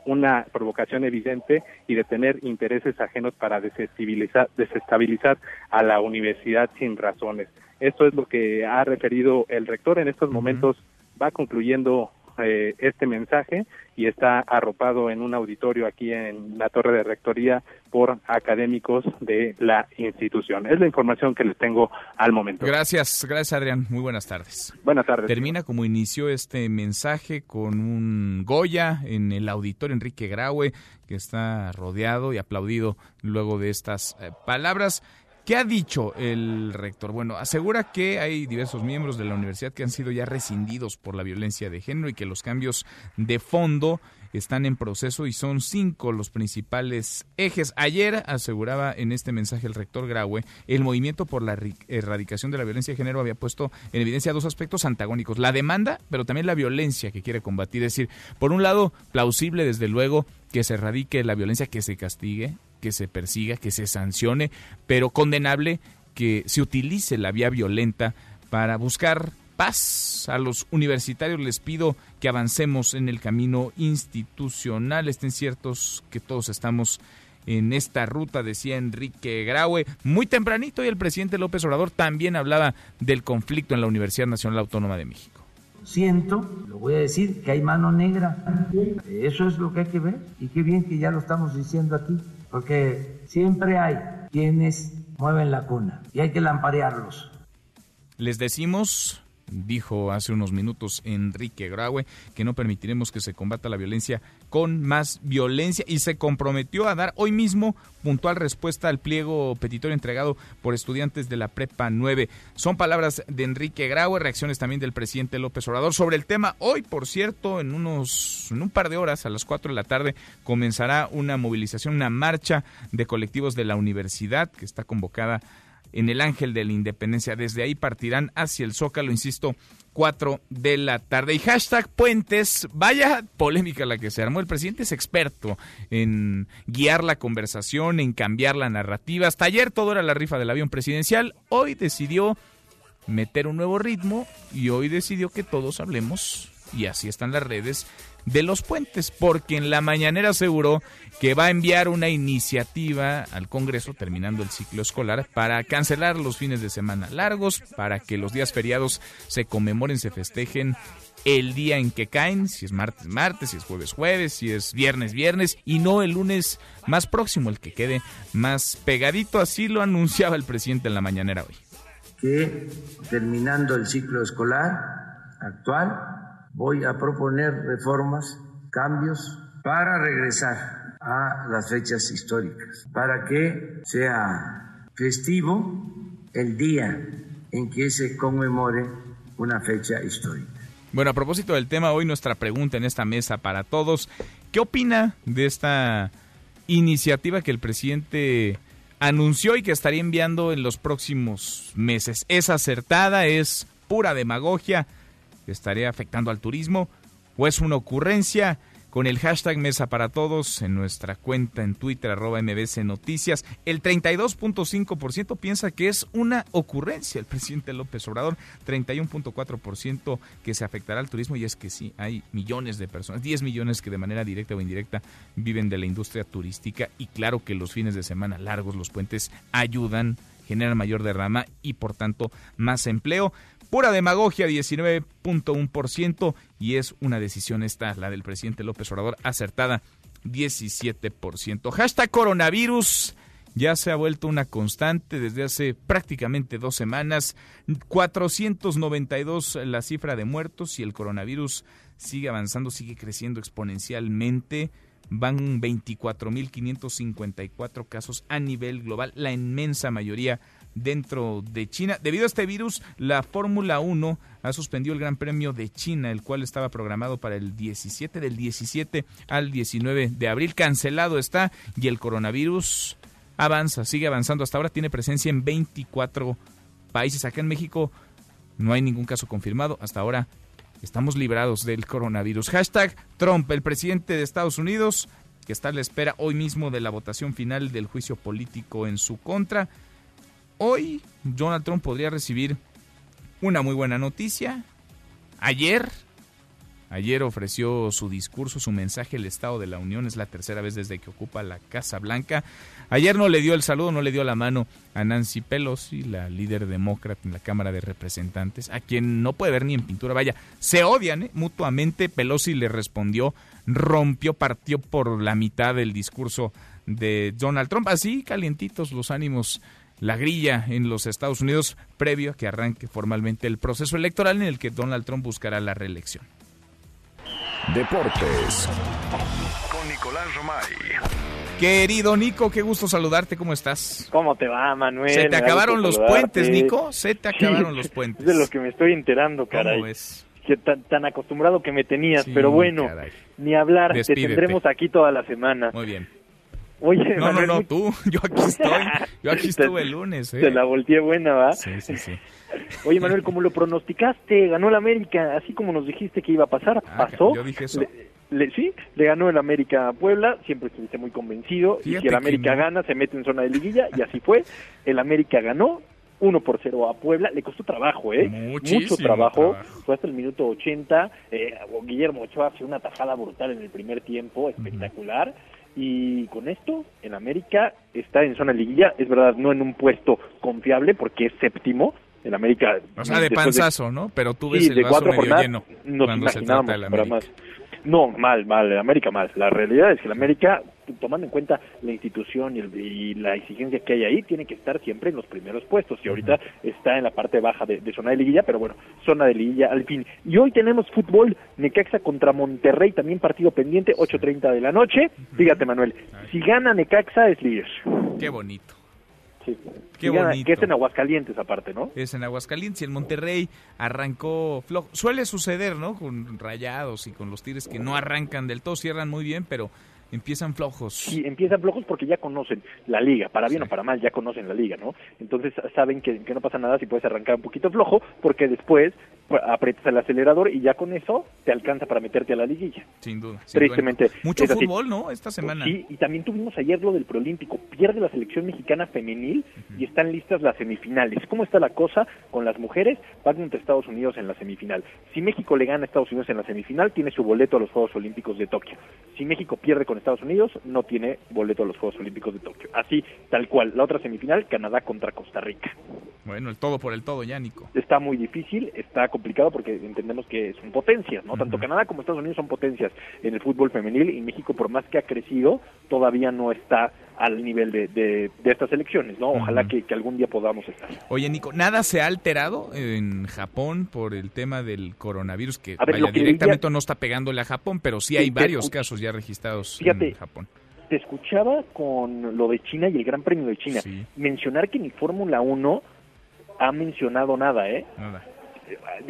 Speaker 46: una provocación evidente y de tener intereses ajenos para desestabilizar, desestabilizar a la universidad sin razones. Esto es lo que ha referido el rector en estos momentos. Va concluyendo eh, este mensaje y está arropado en un auditorio aquí en la torre de rectoría por académicos de la institución. Es la información que les tengo al momento.
Speaker 3: Gracias, gracias Adrián. Muy buenas tardes.
Speaker 46: Buenas tardes.
Speaker 3: Termina como inició este mensaje con un Goya en el auditorio Enrique Graue, que está rodeado y aplaudido luego de estas eh, palabras. ¿Qué ha dicho el rector? Bueno, asegura que hay diversos miembros de la universidad que han sido ya rescindidos por la violencia de género y que los cambios de fondo están en proceso y son cinco los principales ejes. Ayer aseguraba en este mensaje el rector Graue, el movimiento por la erradicación de la violencia de género había puesto en evidencia dos aspectos antagónicos, la demanda, pero también la violencia que quiere combatir. Es decir, por un lado, plausible desde luego que se erradique la violencia, que se castigue, que se persiga, que se sancione, pero condenable que se utilice la vía violenta para buscar paz. A los universitarios les pido que avancemos en el camino institucional. Estén ciertos que todos estamos en esta ruta, decía Enrique Graue. Muy tempranito y el presidente López Obrador también hablaba del conflicto en la Universidad Nacional Autónoma de México.
Speaker 47: Siento, lo voy a decir, que hay mano negra. Eso es lo que hay que ver. Y qué bien que ya lo estamos diciendo aquí, porque siempre hay quienes mueven la cuna y hay que lamparearlos.
Speaker 3: Les decimos dijo hace unos minutos Enrique Graue, que no permitiremos que se combata la violencia con más violencia y se comprometió a dar hoy mismo puntual respuesta al pliego petitorio entregado por estudiantes de la Prepa 9. Son palabras de Enrique Graue, reacciones también del presidente López Obrador sobre el tema. Hoy, por cierto, en unos en un par de horas, a las 4 de la tarde, comenzará una movilización, una marcha de colectivos de la universidad que está convocada en el Ángel de la Independencia. Desde ahí partirán hacia el Zócalo, insisto, 4 de la tarde. Y hashtag puentes, vaya polémica la que se armó. El presidente es experto en guiar la conversación, en cambiar la narrativa. Hasta ayer todo era la rifa del avión presidencial. Hoy decidió meter un nuevo ritmo y hoy decidió que todos hablemos, y así están las redes, de los puentes, porque en la mañanera aseguró que va a enviar una iniciativa al Congreso terminando el ciclo escolar para cancelar los fines de semana largos, para que los días feriados se conmemoren, se festejen el día en que caen, si es martes, martes, si es jueves, jueves, si es viernes, viernes, y no el lunes más próximo, el que quede más pegadito. Así lo anunciaba el presidente en la mañanera hoy.
Speaker 47: Que terminando el ciclo escolar actual, voy a proponer reformas, cambios para regresar a las fechas históricas, para que sea festivo el día en que se conmemore una fecha histórica.
Speaker 3: Bueno, a propósito del tema, hoy nuestra pregunta en esta mesa para todos, ¿qué opina de esta iniciativa que el presidente anunció y que estaría enviando en los próximos meses? ¿Es acertada? ¿Es pura demagogia? Estaría afectando al turismo o es una ocurrencia con el hashtag Mesa para Todos en nuestra cuenta en Twitter, arroba MBC Noticias. El 32.5% piensa que es una ocurrencia el presidente López Obrador, 31.4% que se afectará al turismo y es que sí, hay millones de personas, 10 millones que de manera directa o indirecta viven de la industria turística y claro que los fines de semana largos, los puentes ayudan generan mayor derrama y por tanto más empleo. Pura demagogia, 19.1%, y es una decisión esta, la del presidente López Obrador, acertada, 17%. Hashtag coronavirus ya se ha vuelto una constante desde hace prácticamente dos semanas. 492 la cifra de muertos y el coronavirus sigue avanzando, sigue creciendo exponencialmente. Van 24.554 casos a nivel global, la inmensa mayoría dentro de China. Debido a este virus, la Fórmula 1 ha suspendido el Gran Premio de China, el cual estaba programado para el 17, del 17 al 19 de abril. Cancelado está y el coronavirus avanza, sigue avanzando. Hasta ahora tiene presencia en 24 países. Acá en México no hay ningún caso confirmado. Hasta ahora estamos librados del coronavirus. Hashtag Trump, el presidente de Estados Unidos, que está a la espera hoy mismo de la votación final del juicio político en su contra. Hoy Donald Trump podría recibir una muy buena noticia. Ayer, ayer ofreció su discurso, su mensaje, el Estado de la Unión. Es la tercera vez desde que ocupa la Casa Blanca. Ayer no le dio el saludo, no le dio la mano a Nancy Pelosi, la líder demócrata en la Cámara de Representantes, a quien no puede ver ni en pintura. Vaya, se odian ¿eh? mutuamente. Pelosi le respondió, rompió, partió por la mitad del discurso de Donald Trump. Así calientitos los ánimos la grilla en los Estados Unidos previo a que arranque formalmente el proceso electoral en el que Donald Trump buscará la reelección.
Speaker 14: Deportes con Nicolás Romay.
Speaker 3: Querido Nico, qué gusto saludarte, ¿cómo estás?
Speaker 48: ¿Cómo te va, Manuel?
Speaker 3: Se te acabaron los puentes, Nico, se te acabaron los puentes.
Speaker 48: Es de lo que me estoy enterando, caray. ¿Cómo es? Que tan, tan, acostumbrado que me tenías, pero bueno, ni hablar, te tendremos aquí toda la semana.
Speaker 3: Muy bien.
Speaker 48: Oye,
Speaker 3: no, no, no, tú, yo aquí estoy, yo aquí estuve el lunes. ¿eh?
Speaker 48: Te la volteé buena, ¿va?
Speaker 3: Sí, sí, sí.
Speaker 48: Oye, Manuel, como lo pronosticaste, ganó el América, así como nos dijiste que iba a pasar,
Speaker 3: ah,
Speaker 48: pasó.
Speaker 3: Yo dije eso.
Speaker 48: Le, sí, le ganó el América a Puebla, siempre estuviste muy convencido, y si el América gana, se mete en zona de liguilla, y así fue. El América ganó, 1 por 0 a Puebla, le costó trabajo, ¿eh?
Speaker 3: Mucho
Speaker 48: trabajo. fue hasta el minuto 80, eh, Guillermo Ochoa hace una tajada brutal en el primer tiempo, espectacular Y con esto, en América está en zona liguilla, es verdad, no en un puesto confiable porque es séptimo. En América.
Speaker 3: O sea, de panzazo, ¿no? Pero tú ves el
Speaker 48: de
Speaker 3: vaso
Speaker 48: cuatro
Speaker 3: medio
Speaker 48: jornadas,
Speaker 3: lleno
Speaker 48: nos
Speaker 3: cuando se trata de la
Speaker 48: pero
Speaker 3: América.
Speaker 48: más. No, mal, mal, América mal. La realidad es que el América, tomando en cuenta la institución y, el- y la exigencia que hay ahí, tiene que estar siempre en los primeros puestos. Y ahorita está en la parte baja de, de zona de liguilla, pero bueno, zona de liguilla al fin. Y hoy tenemos fútbol, Necaxa contra Monterrey, también partido pendiente, 8.30 de la noche. Fíjate, Manuel, si gana Necaxa es líder.
Speaker 3: Qué bonito.
Speaker 48: Sí.
Speaker 3: Qué bonito.
Speaker 48: Que es en Aguascalientes aparte, ¿no?
Speaker 3: Es en Aguascalientes y en Monterrey arrancó flojo. Suele suceder, ¿no? Con rayados y con los tigres que no arrancan del todo, cierran muy bien, pero empiezan flojos.
Speaker 48: y empiezan flojos porque ya conocen la liga, para bien o para mal, ya conocen la liga, ¿no? Entonces saben que, que no pasa nada si puedes arrancar un poquito flojo, porque después aprietas el acelerador y ya con eso te alcanza para meterte a la liguilla.
Speaker 3: Sin duda. sin
Speaker 48: Tristemente.
Speaker 3: duda. Mucho
Speaker 48: es así.
Speaker 3: fútbol, ¿no? Esta semana.
Speaker 48: Sí, y también tuvimos ayer lo del preolímpico. Pierde la selección mexicana femenil y están listas las semifinales. ¿Cómo está la cosa con las mujeres? Van contra Estados Unidos en la semifinal. Si México le gana a Estados Unidos en la semifinal, tiene su boleto a los Juegos Olímpicos de Tokio. Si México pierde con Estados Unidos, no tiene boleto a los Juegos Olímpicos de Tokio. Así, tal cual. La otra semifinal, Canadá contra Costa Rica.
Speaker 3: Bueno, el todo por el todo, ya, Nico.
Speaker 48: Está muy difícil, está complicado porque entendemos que son potencias, ¿no? Tanto Canadá como Estados Unidos son potencias en el fútbol femenil y México, por más que ha crecido, todavía no está al nivel de, de, de estas elecciones, ¿no? Ojalá que, que algún día podamos estar.
Speaker 3: Oye, Nico, ¿nada se ha alterado en Japón por el tema del coronavirus? Que,
Speaker 48: ver,
Speaker 3: vaya,
Speaker 48: que
Speaker 3: directamente no está pegándole a Japón, pero sí hay
Speaker 48: Sí,
Speaker 3: varios casos ya registrados
Speaker 48: Fíjate,
Speaker 3: en Japón.
Speaker 48: Te escuchaba con lo de China y el Gran Premio de China. Mencionar que ni Fórmula 1 ha mencionado nada, ¿eh?
Speaker 3: Nada.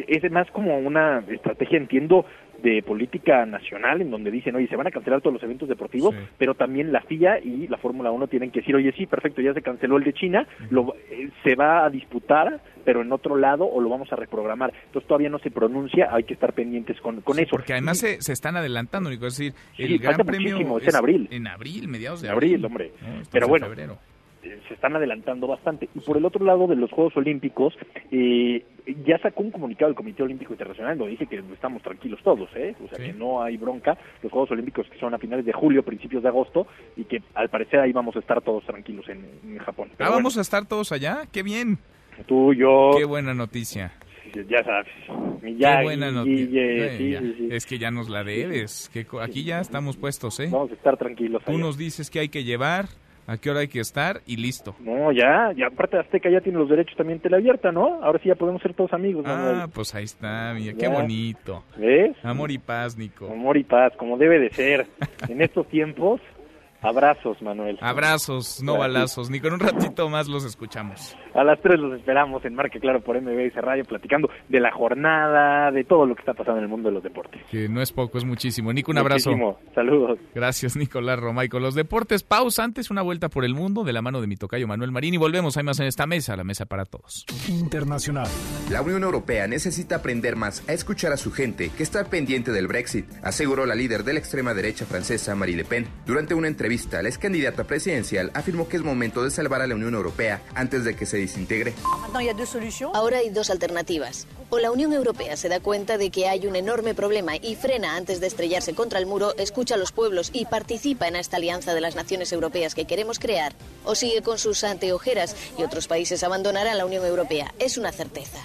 Speaker 48: Es más como una estrategia, entiendo, de política nacional, en donde dicen, oye, se van a cancelar todos los eventos deportivos, pero también la FIA y la Fórmula 1 tienen que decir, oye, sí, perfecto, ya se canceló el de China, lo, eh, se va a disputar, pero en otro lado, o lo vamos a reprogramar. Entonces todavía no se pronuncia, hay que estar pendientes con, con
Speaker 3: Sí,
Speaker 48: eso.
Speaker 3: Porque además se, se están adelantando, Nico. Es decir, el Gran Premio.
Speaker 48: es en abril.
Speaker 3: En abril, mediados de
Speaker 48: abril, hombre. Pero
Speaker 3: en
Speaker 48: bueno,
Speaker 3: febrero.
Speaker 48: Se están adelantando bastante. Y por el otro lado de los Juegos Olímpicos, eh, ya sacó un comunicado el Comité Olímpico Internacional donde dice que estamos tranquilos todos, ¿eh? O sea, que no hay bronca. Los Juegos Olímpicos que son a finales de julio, principios de agosto, y que al parecer ahí vamos a estar todos tranquilos en, en Japón.
Speaker 3: Ah,
Speaker 48: bueno,
Speaker 3: vamos a estar todos allá. Qué bien.
Speaker 48: tú, yo,
Speaker 3: Qué buena noticia.
Speaker 48: ya sabes,
Speaker 3: Qué
Speaker 48: Miyagi,
Speaker 3: buena noticia.
Speaker 48: Guille,
Speaker 3: Eh,
Speaker 48: sí,
Speaker 3: ya.
Speaker 48: sí, sí.
Speaker 3: Es que ya nos la debes. Que aquí ya estamos puestos, ¿eh?
Speaker 48: Vamos a estar tranquilos.
Speaker 3: Tú
Speaker 48: allá.
Speaker 3: nos dices qué hay que llevar, a qué hora hay que estar y listo.
Speaker 48: No, ya, ya aparte Azteca ya tiene los derechos también teleabierta, ¿no? Ahora sí ya podemos ser todos amigos.
Speaker 3: Ah, pues ahí está, mira, qué bonito.
Speaker 48: ¿Ves?
Speaker 3: Amor y paz, Nico.
Speaker 48: Amor y paz, como debe de ser. en estos tiempos, abrazos, Manuel.
Speaker 3: Abrazos, no
Speaker 48: Gracias.
Speaker 3: balazos. Nico, en un ratito más los escuchamos.
Speaker 48: A las tres los esperamos en Marque Claro por MBS Radio, platicando de la jornada, de todo lo que está pasando en el mundo de los deportes.
Speaker 3: Que no es poco, es muchísimo. Nico, un abrazo.
Speaker 48: Muchísimo. Saludos.
Speaker 3: Gracias, Nicolás Romay. Con los deportes, pausa antes, una vuelta por el mundo de la mano de mi tocayo Manuel Marín. Y volvemos, hay más en esta mesa, la mesa para todos.
Speaker 14: Internacional.
Speaker 49: La Unión Europea necesita aprender más a escuchar a su gente que estar pendiente del Brexit, aseguró la líder de la extrema derecha francesa Marie Le Pen. Durante una entrevista, la ex candidata presidencial afirmó que es momento de salvar a la Unión Europea antes de que se desintegre.
Speaker 50: Ahora hay dos alternativas. O la Unión Europea se da cuenta de que hay un enorme problema y frena antes de estrellarse contra el muro, escucha a los pueblos y participa en esta alianza de las naciones europeas que queremos crear, o sigue con sus anteojeras y otros países abandonarán la Unión Europea. Es una certeza.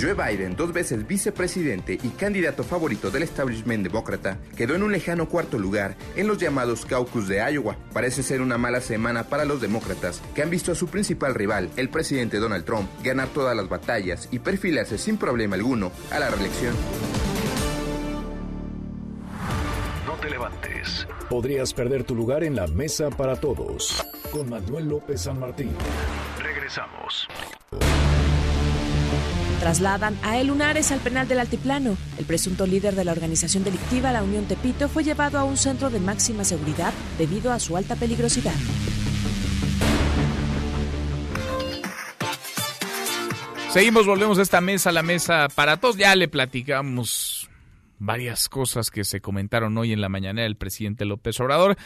Speaker 49: Joe Biden, dos veces vicepresidente y candidato favorito del establishment demócrata, quedó en un lejano cuarto lugar en los llamados caucus de Iowa. Parece ser una mala semana para los demócratas, que han visto a su principal rival, el presidente Donald Trump, ganar todas las batallas y perfilarse sin problema alguno a la reelección.
Speaker 14: No te levantes. Podrías perder tu lugar en la mesa para todos. Con Manuel López San Martín. Regresamos.
Speaker 11: Trasladan a El Lunares al penal del Altiplano. El presunto líder de la organización delictiva La Unión Tepito fue llevado a un centro de máxima seguridad debido a su alta peligrosidad.
Speaker 3: Seguimos, volvemos a esta mesa, la mesa para todos. Ya le platicamos varias cosas que se comentaron hoy en la mañana del presidente López Obrador.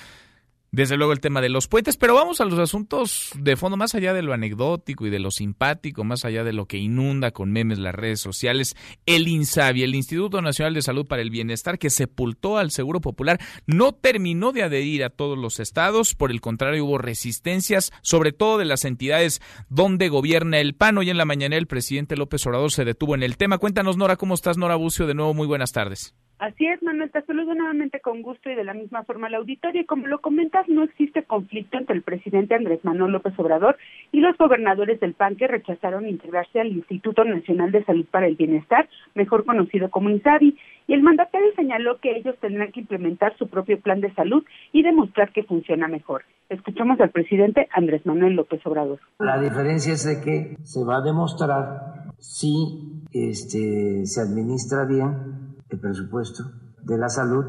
Speaker 3: Desde luego el tema de los puentes, pero vamos a los asuntos de fondo, más allá de lo anecdótico y de lo simpático, más allá de lo que inunda con memes las redes sociales. El INSABI, el Instituto Nacional de Salud para el Bienestar, que sepultó al Seguro Popular, no terminó de adherir a todos los estados, por el contrario hubo resistencias, sobre todo de las entidades donde gobierna el PAN. Hoy en la mañana el presidente López Obrador se detuvo en el tema. Cuéntanos, Nora, ¿cómo estás? Nora Bucio, de nuevo, muy buenas tardes.
Speaker 18: Así es, Manuel, te saludo nuevamente con gusto y de la misma forma al auditorio. Y como lo comentas, no existe conflicto entre el presidente Andrés Manuel López Obrador y los gobernadores del PAN que rechazaron integrarse al Instituto Nacional de Salud para el Bienestar, mejor conocido como INSABI. Y el mandatario señaló que ellos tendrán que implementar su propio plan de salud y demostrar que funciona mejor. Escuchamos al presidente Andrés Manuel López Obrador.
Speaker 6: La diferencia es de que se va a demostrar si este, se administra bien el presupuesto de la salud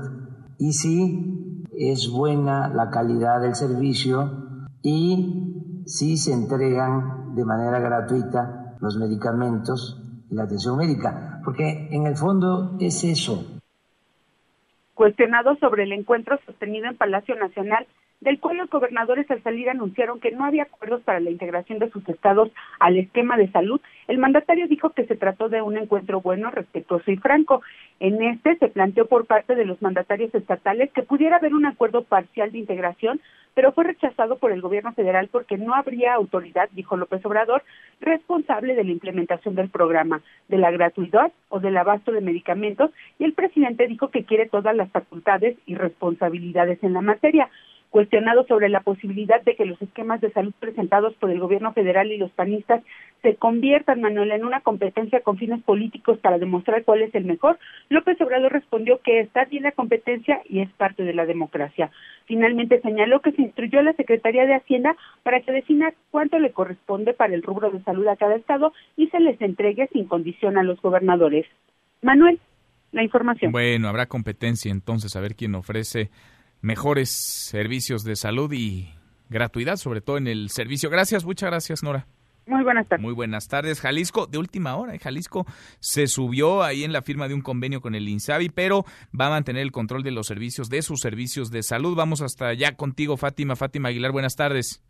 Speaker 6: y si es buena la calidad del servicio y si se entregan de manera gratuita los medicamentos y la atención médica, porque en el fondo es eso.
Speaker 18: Cuestionado sobre el encuentro sostenido en Palacio Nacional del cual los gobernadores al salir anunciaron que no había acuerdos para la integración de sus estados al esquema de salud, el mandatario dijo que se trató de un encuentro bueno, respetuoso y franco. En este se planteó por parte de los mandatarios estatales que pudiera haber un acuerdo parcial de integración, pero fue rechazado por el gobierno federal porque no habría autoridad, dijo López Obrador, responsable de la implementación del programa, de la gratuidad o del abasto de medicamentos, y el presidente dijo que quiere todas las facultades y responsabilidades en la materia cuestionado sobre la posibilidad de que los esquemas de salud presentados por el gobierno federal y los panistas se conviertan, Manuel, en una competencia con fines políticos para demostrar cuál es el mejor, López Obrador respondió que está bien la competencia y es parte de la democracia. Finalmente señaló que se instruyó a la Secretaría de Hacienda para que defina cuánto le corresponde para el rubro de salud a cada estado y se les entregue sin condición a los gobernadores. Manuel, la información.
Speaker 3: Bueno, habrá competencia entonces a ver quién ofrece mejores servicios de salud y gratuidad, sobre todo en el servicio. Gracias, muchas gracias, Nora.
Speaker 18: Muy buenas tardes.
Speaker 3: Muy buenas tardes. Jalisco, de última hora, ¿eh? Jalisco se subió ahí en la firma de un convenio con el INSABI, pero va a mantener el control de los servicios, de sus servicios de salud. Vamos hasta allá contigo, Fátima. Fátima Aguilar, buenas tardes.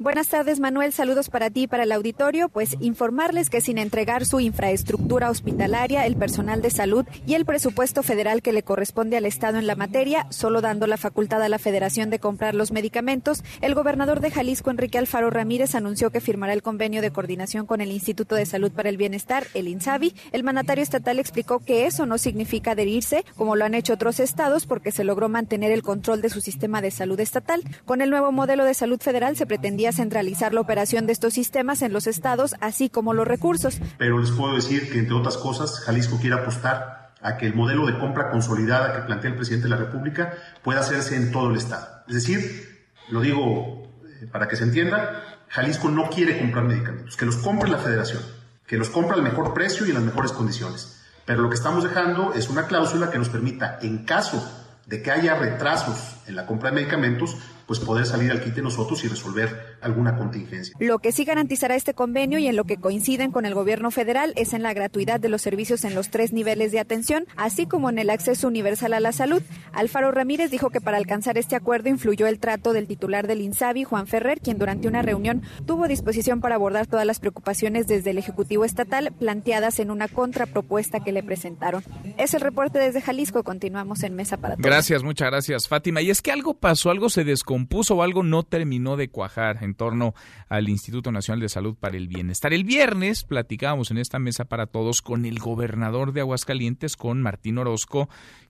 Speaker 51: Buenas tardes, Manuel. Saludos para ti y para el auditorio. Pues informarles que sin entregar su infraestructura hospitalaria, el personal de salud y el presupuesto federal que le corresponde al Estado en la materia, solo dando la facultad a la Federación de comprar los medicamentos, el gobernador de Jalisco, Enrique Alfaro Ramírez, anunció que firmará el convenio de coordinación con el Instituto de Salud para el Bienestar, el INSABI. El mandatario estatal explicó que eso no significa adherirse, como lo han hecho otros estados, porque se logró mantener el control de su sistema de salud estatal. Con el nuevo modelo de salud federal se pretendía centralizar la operación de estos sistemas en los estados, así como los recursos.
Speaker 49: Pero les puedo decir que, entre otras cosas, Jalisco quiere apostar a que el modelo de compra consolidada que plantea el presidente de la República pueda hacerse en todo el estado. Es decir, lo digo eh, para que se entienda, Jalisco no quiere comprar medicamentos, que los compre la federación, que los compre al mejor precio y en las mejores condiciones. Pero lo que estamos dejando es una cláusula que nos permita, en caso de que haya retrasos en la compra de medicamentos, pues poder salir al quite nosotros y resolver alguna contingencia.
Speaker 51: Lo que sí garantizará este convenio y en lo que coinciden con el gobierno federal es en la gratuidad de los servicios en los tres niveles de atención, así como en el acceso universal a la salud. Alfaro Ramírez dijo que para alcanzar este acuerdo influyó el trato del titular del INSABI, Juan Ferrer, quien durante una reunión tuvo disposición para abordar todas las preocupaciones desde el Ejecutivo Estatal planteadas en una contrapropuesta que le presentaron. Es el reporte desde Jalisco. Continuamos en Mesa para Todos.
Speaker 3: Gracias, muchas gracias, Fátima. Y es que algo pasó, algo se descompuso compuso o algo no terminó de cuajar en torno al Instituto Nacional de Salud para el Bienestar. El viernes platicábamos en esta mesa para todos con el gobernador de Aguascalientes, con Martín Orozco,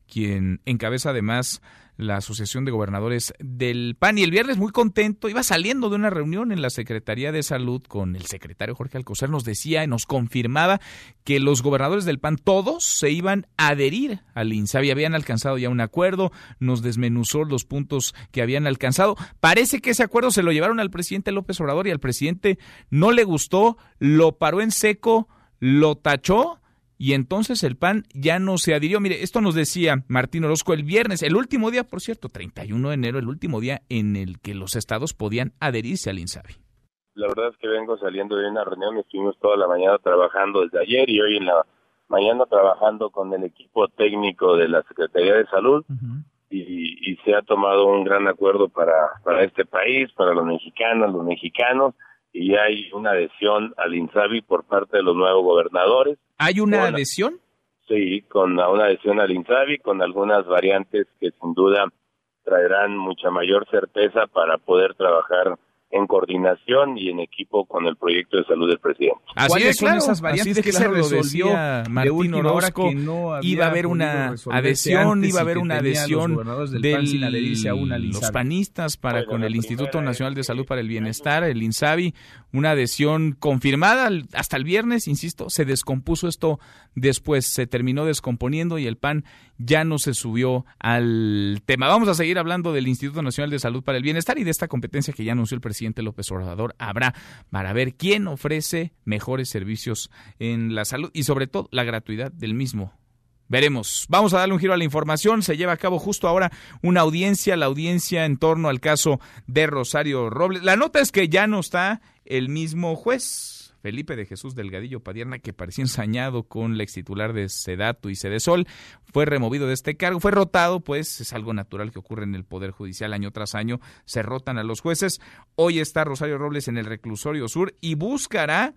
Speaker 3: quien encabeza además la Asociación de Gobernadores del PAN. Y el viernes muy contento, iba saliendo de una reunión en la Secretaría de Salud con el secretario Jorge Alcocer, nos decía y nos confirmaba que los gobernadores del PAN todos se iban a adherir al INSABI, habían alcanzado ya un acuerdo, nos desmenuzó los puntos que habían alcanzado. Parece que ese acuerdo se lo llevaron al presidente López Obrador y al presidente no le gustó, lo paró en seco, lo tachó y entonces el PAN ya no se adhirió. Mire, esto nos decía Martín Orozco el viernes, el último día, por cierto, 31 de enero, el último día en el que los estados podían adherirse al INSABI.
Speaker 46: La verdad es que vengo saliendo de una reunión, estuvimos toda la mañana trabajando desde ayer y hoy en la mañana trabajando con el equipo técnico de la Secretaría de Salud y,
Speaker 52: y se ha tomado un gran acuerdo para, para este país, para los mexicanos, los mexicanos, y hay una adhesión al INSABI por parte de los nuevos gobernadores.
Speaker 3: ¿Hay una adhesión?
Speaker 52: Sí, con una adhesión al INSABI, con algunas variantes que sin duda traerán mucha mayor certeza para poder trabajar en coordinación y en equipo con el proyecto de salud del presidente.
Speaker 3: Así es, son esas variantes que se resolvió Martín Orozco, que no iba a haber una adhesión, iba a haber una adhesión de los panistas para con el Instituto Nacional de Salud para el Bienestar, el INSABI, una adhesión confirmada hasta el viernes, insisto, se descompuso esto después, se terminó descomponiendo y el PAN ya no se subió al tema. Vamos a seguir hablando del Instituto Nacional de Salud para el Bienestar y de esta competencia que ya anunció el presidente López Obrador. Habrá para ver quién ofrece mejores servicios en la salud y sobre todo la gratuidad del mismo. Veremos. Vamos a darle un giro a la información. Se lleva a cabo justo ahora una audiencia, la audiencia en torno al caso de Rosario Robles. La nota es que ya no está el mismo juez Felipe de Jesús Delgadillo Padierna, que parecía ensañado con la ex titular de Sedato y Sedesol, fue removido de este cargo, fue rotado, pues es algo natural que ocurre en el Poder Judicial año tras año, se rotan a los jueces. Hoy está Rosario Robles en el reclusorio sur y buscará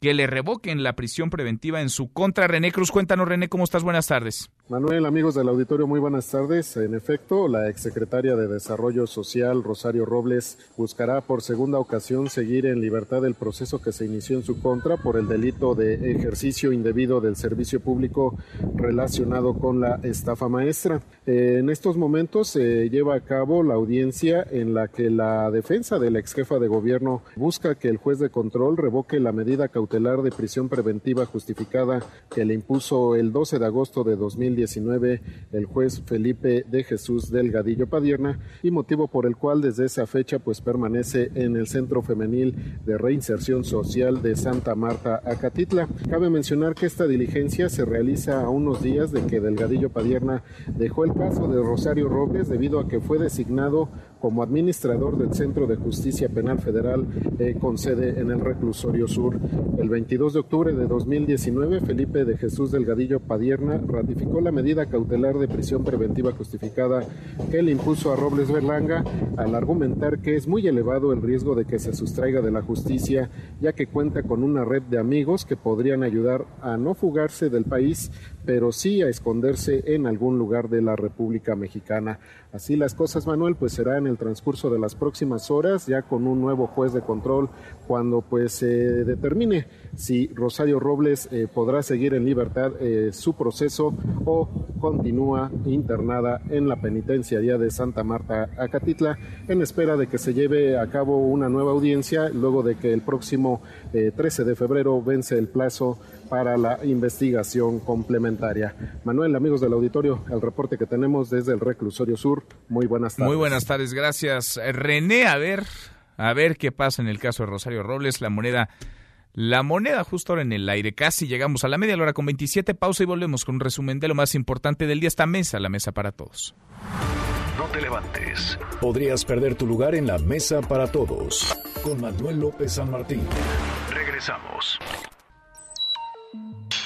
Speaker 3: que le revoquen la prisión preventiva en su contra. René Cruz, cuéntanos, René, ¿cómo estás? Buenas tardes.
Speaker 42: Manuel, amigos del auditorio, muy buenas tardes. En efecto, la exsecretaria de Desarrollo Social, Rosario Robles, buscará por segunda ocasión seguir en libertad el proceso que se inició en su contra por el delito de ejercicio indebido del servicio público relacionado con la estafa maestra. En estos momentos se lleva a cabo la audiencia en la que la defensa de la ex jefa de gobierno busca que el juez de control revoque la medida cautelar de prisión preventiva justificada que le impuso el 12 de agosto de 2019 el juez Felipe de Jesús Delgadillo Padierna y motivo por el cual desde esa fecha pues permanece en el Centro Femenil de Reinserción Social de Santa Marta, Acatitla. Cabe mencionar que esta diligencia se realiza a unos días de que Delgadillo Padierna dejó el caso de Rosario Robles debido a que fue designado como administrador del Centro de Justicia Penal Federal eh, con sede en el Reclusorio Sur. El 22 de octubre de 2019, Felipe de Jesús Delgadillo Padierna ratificó la medida cautelar de prisión preventiva justificada que le impuso a Robles Berlanga al argumentar que es muy elevado el riesgo de que se sustraiga de la justicia, ya que cuenta con una red de amigos que podrían ayudar a no fugarse del país, pero sí a esconderse en algún lugar de la República Mexicana. Así las cosas, Manuel, pues será en el transcurso de las próximas horas, ya con un nuevo juez de control, cuando pues se determine si Rosario Robles eh, podrá seguir en libertad eh, su proceso o continúa internada en la penitenciaría de Santa Marta, Acatitla, en espera de que se lleve a cabo una nueva audiencia, luego de que el próximo 13 eh, de febrero vence el plazo para la investigación complementaria. Manuel, amigos del auditorio, el reporte que tenemos desde el Reclusorio Sur. Muy buenas tardes.
Speaker 3: Muy buenas tardes, gracias. René, a ver, a ver qué pasa en el caso de Rosario Robles, la moneda la moneda justo ahora en el aire. Casi llegamos a la media hora con 27. Pausa y volvemos con un resumen de lo más importante del día. Esta mesa, la mesa para todos.
Speaker 14: No te levantes. Podrías perder tu lugar en la mesa para todos. Con Manuel López San Martín. Regresamos. Thank you.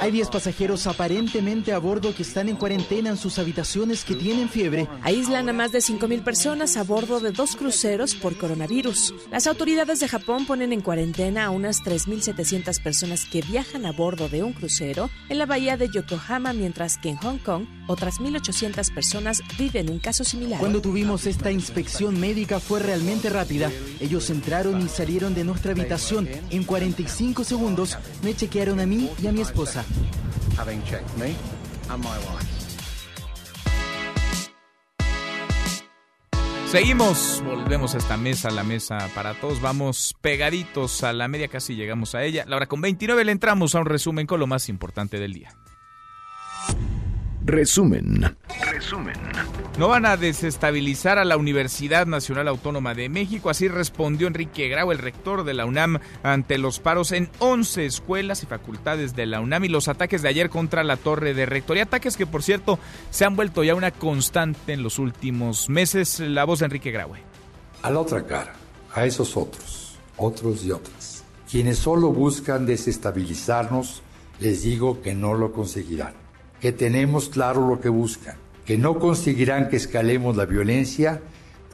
Speaker 53: Hay 10 pasajeros aparentemente a bordo que están en cuarentena en sus habitaciones que tienen fiebre.
Speaker 11: Aíslan a más de 5.000 personas a bordo de dos cruceros por coronavirus. Las autoridades de Japón ponen en cuarentena a unas 3.700 personas que viajan a bordo de un crucero en la bahía de Yokohama, mientras que en Hong Kong otras 1.800 personas viven un caso similar.
Speaker 53: Cuando tuvimos esta inspección médica fue realmente rápida. Ellos entraron y salieron de nuestra habitación. En 45 segundos me chequearon a mí y a mi esposa.
Speaker 3: Seguimos, volvemos a esta mesa, la mesa para todos. Vamos pegaditos a la media, casi llegamos a ella. La hora con 29 le entramos a un resumen con lo más importante del día.
Speaker 14: Resumen. Resumen.
Speaker 3: No van a desestabilizar a la Universidad Nacional Autónoma de México, así respondió Enrique Grau, el rector de la UNAM, ante los paros en 11 escuelas y facultades de la UNAM y los ataques de ayer contra la torre de rectoría, ataques que por cierto se han vuelto ya una constante en los últimos meses. La voz de Enrique Graue.
Speaker 54: A la otra cara, a esos otros, otros y otras, quienes solo buscan desestabilizarnos, les digo que no lo conseguirán que tenemos claro lo que buscan,
Speaker 55: que no conseguirán que escalemos la violencia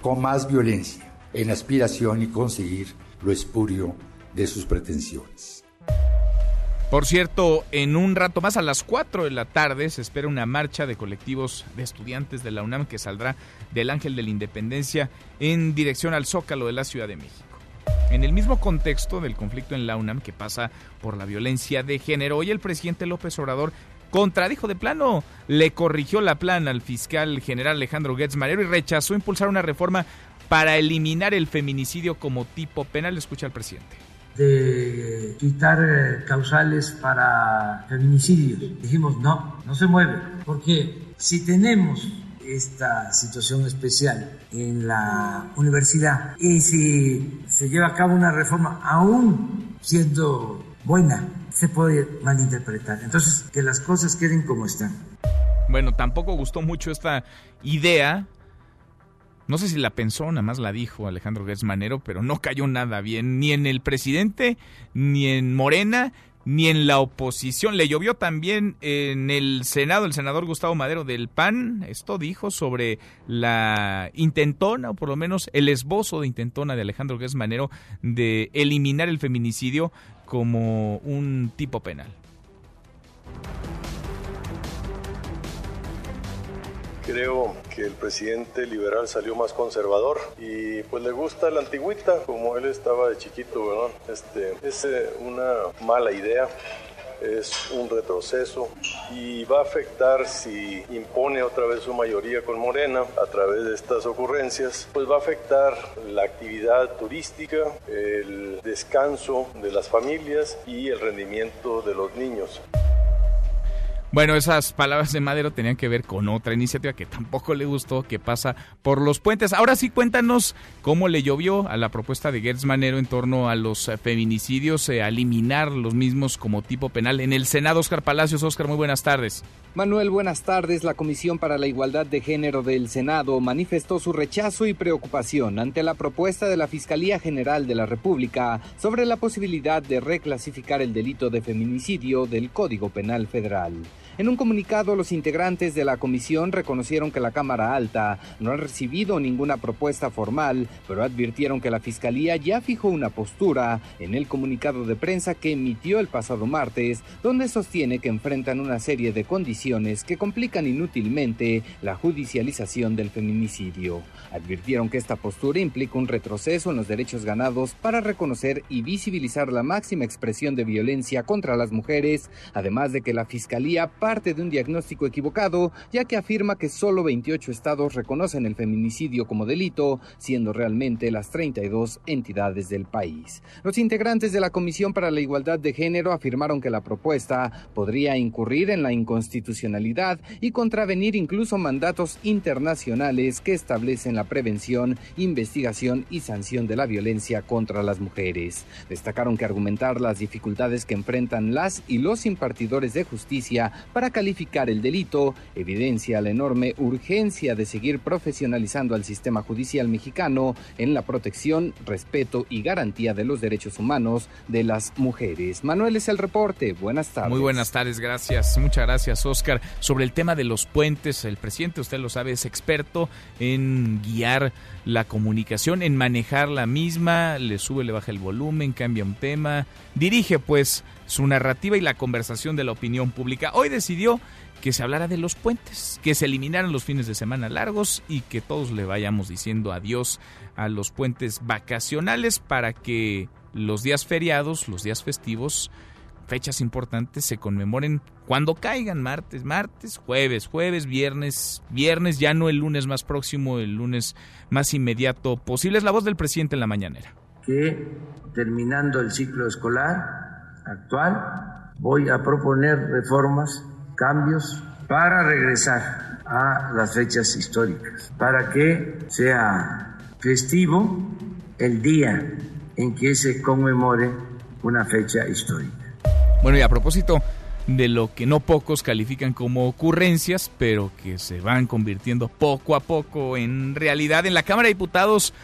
Speaker 55: con más violencia en aspiración y conseguir lo espurio de sus pretensiones.
Speaker 3: Por cierto, en un rato más a las 4 de la tarde se espera una marcha de colectivos de estudiantes de la UNAM que saldrá del Ángel de la Independencia en dirección al Zócalo de la Ciudad de México. En el mismo contexto del conflicto en la UNAM que pasa por la violencia de género, hoy el presidente López Obrador contradijo de plano, le corrigió la plana al fiscal general Alejandro Getz Marero y rechazó impulsar una reforma para eliminar el feminicidio como tipo penal. Escucha al presidente
Speaker 6: de quitar eh, causales para feminicidios. Dijimos, no, no se mueve, porque si tenemos esta situación especial en la universidad y si se lleva a cabo una reforma aún siendo buena, se puede malinterpretar. Entonces, que las cosas queden como están.
Speaker 3: Bueno, tampoco gustó mucho esta idea no sé si la pensó, nada más la dijo Alejandro Gertz Manero, pero no cayó nada bien, ni en el presidente, ni en Morena, ni en la oposición. Le llovió también en el Senado el senador Gustavo Madero del PAN. Esto dijo sobre la intentona, o por lo menos el esbozo de intentona de Alejandro Gertz Manero de eliminar el feminicidio como un tipo penal.
Speaker 49: Creo que el presidente liberal salió más conservador y pues le gusta la antigüita, como él estaba de chiquito, ¿verdad? Este, es eh, una mala idea es un retroceso y va a afectar si impone otra vez su mayoría con Morena a través de estas ocurrencias, pues va a afectar la actividad turística, el descanso de las familias y el rendimiento de los niños.
Speaker 3: Bueno, esas palabras de Madero tenían que ver con otra iniciativa que tampoco le gustó, que pasa por los puentes. Ahora sí, cuéntanos cómo le llovió a la propuesta de Gertz Manero en torno a los eh, feminicidios, eh, eliminar los mismos como tipo penal. En el Senado, Oscar Palacios. Oscar, muy buenas tardes.
Speaker 56: Manuel, buenas tardes. La Comisión para la Igualdad de Género del Senado manifestó su rechazo y preocupación ante la propuesta de la Fiscalía General de la República sobre la posibilidad de reclasificar el delito de feminicidio del Código Penal Federal. En un comunicado, los integrantes de la comisión reconocieron que la Cámara Alta no ha recibido ninguna propuesta formal, pero advirtieron que la Fiscalía ya fijó una postura en el comunicado de prensa que emitió el pasado martes, donde sostiene que enfrentan una serie de condiciones que complican inútilmente la judicialización del feminicidio. Advirtieron que esta postura implica un retroceso en los derechos ganados para reconocer y visibilizar la máxima expresión de violencia contra las mujeres, además de que la Fiscalía parte de un diagnóstico equivocado, ya que afirma que solo 28 estados reconocen el feminicidio como delito, siendo realmente las 32 entidades del país. Los integrantes de la Comisión para la Igualdad de Género afirmaron que la propuesta podría incurrir en la inconstitucionalidad y contravenir incluso mandatos internacionales que establecen la prevención, investigación y sanción de la violencia contra las mujeres. Destacaron que argumentar las dificultades que enfrentan las y los impartidores de justicia para calificar el delito evidencia la enorme urgencia de seguir profesionalizando al sistema judicial mexicano en la protección, respeto y garantía de los derechos humanos de las mujeres. Manuel es el reporte. Buenas tardes.
Speaker 3: Muy buenas tardes, gracias. Muchas gracias, Oscar. Sobre el tema de los puentes, el presidente, usted lo sabe, es experto en guiar la comunicación, en manejar la misma, le sube, le baja el volumen, cambia un tema, dirige pues su narrativa y la conversación de la opinión pública. Hoy decidió que se hablara de los puentes, que se eliminaran los fines de semana largos y que todos le vayamos diciendo adiós a los puentes vacacionales para que los días feriados, los días festivos, fechas importantes se conmemoren cuando caigan martes, martes, jueves, jueves, viernes, viernes, ya no el lunes más próximo, el lunes más inmediato posible. Es la voz del presidente en la mañanera.
Speaker 6: Que terminando el ciclo escolar, actual, voy a proponer reformas, cambios para regresar a las fechas históricas, para que sea festivo el día en que se conmemore una fecha histórica.
Speaker 3: Bueno, y a propósito de lo que no pocos califican como ocurrencias, pero que se van convirtiendo poco a poco en realidad, en la Cámara de Diputados,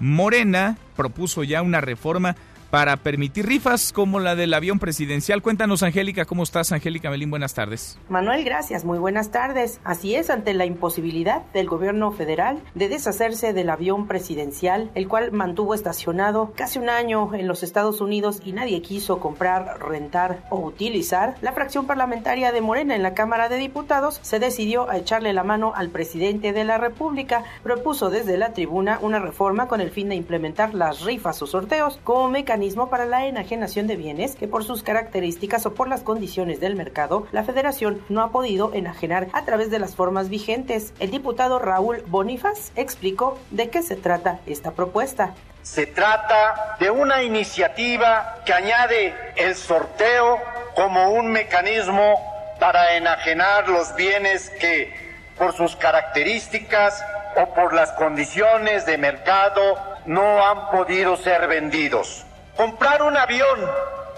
Speaker 3: Morena propuso ya una reforma para permitir rifas como la del avión presidencial. Cuéntanos, Angélica, ¿cómo estás? Angélica Melín, buenas tardes.
Speaker 57: Manuel, gracias, muy buenas tardes. Así es, ante la imposibilidad del gobierno federal de deshacerse del avión presidencial, el cual mantuvo estacionado casi un año en los Estados Unidos y nadie quiso comprar, rentar o utilizar, la fracción parlamentaria de Morena en la Cámara de Diputados se decidió a echarle la mano al presidente de la República. Propuso desde la tribuna una reforma con el fin de implementar las rifas o sorteos como mecanismo para la enajenación de bienes que por sus características o por las condiciones del mercado, la federación no ha podido enajenar a través de las formas vigentes. El diputado Raúl Bonifaz explicó de qué se trata esta propuesta.
Speaker 58: Se trata de una iniciativa que añade el sorteo como un mecanismo para enajenar los bienes que, por sus características o por las condiciones de mercado, no han podido ser vendidos. Comprar un avión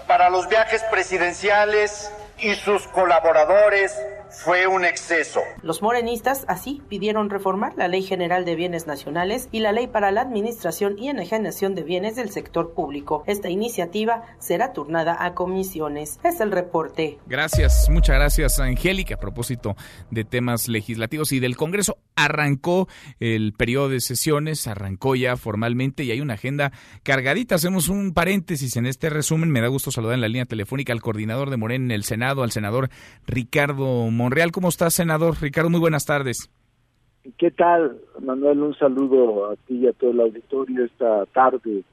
Speaker 58: para los viajes presidenciales y sus colaboradores fue un exceso.
Speaker 57: Los morenistas así pidieron reformar la Ley General de Bienes Nacionales y la Ley para la Administración y Enajenación de Bienes del Sector Público. Esta iniciativa será turnada a comisiones. Es el reporte.
Speaker 3: Gracias, muchas gracias Angélica. A propósito de temas legislativos y del Congreso, arrancó el periodo de sesiones, arrancó ya formalmente y hay una agenda cargadita. Hacemos un paréntesis en este resumen. Me da gusto saludar en la línea telefónica al coordinador de Morena en el Senado, al senador Ricardo Monreal. ¿Cómo estás, senador? Ricardo, muy buenas tardes.
Speaker 59: ¿Qué tal, Manuel? Un saludo a ti y a todo el auditorio esta tarde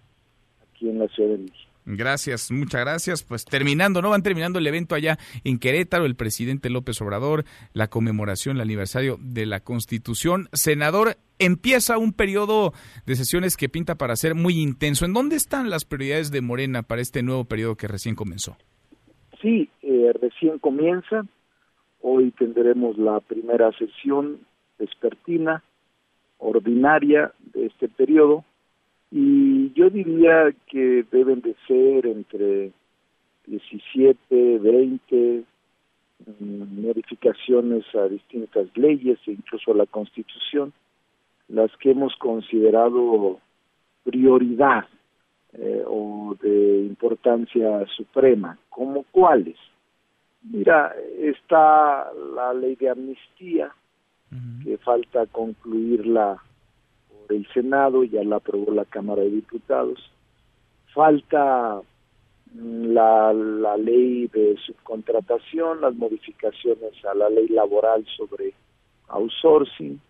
Speaker 59: aquí en la Ciudad de México.
Speaker 3: Gracias, muchas gracias. Pues terminando, ¿no? Van terminando el evento allá en Querétaro, el presidente López Obrador, la conmemoración, el aniversario de la Constitución. Senador, empieza un periodo de sesiones que pinta para ser muy intenso. ¿En dónde están las prioridades de Morena para este nuevo periodo que recién comenzó?
Speaker 59: Sí, eh, recién comienza. Hoy tendremos la primera sesión vespertina ordinaria de este periodo y yo diría que deben de ser entre 17, 20 mm, modificaciones a distintas leyes e incluso a la Constitución, las que hemos considerado prioridad eh, o de importancia suprema, como cuáles. Mira, está la ley de amnistía, que falta concluirla el Senado, ya la aprobó la Cámara de Diputados. Falta mm, la, la ley de subcontratación, las modificaciones a la ley laboral sobre outsourcing.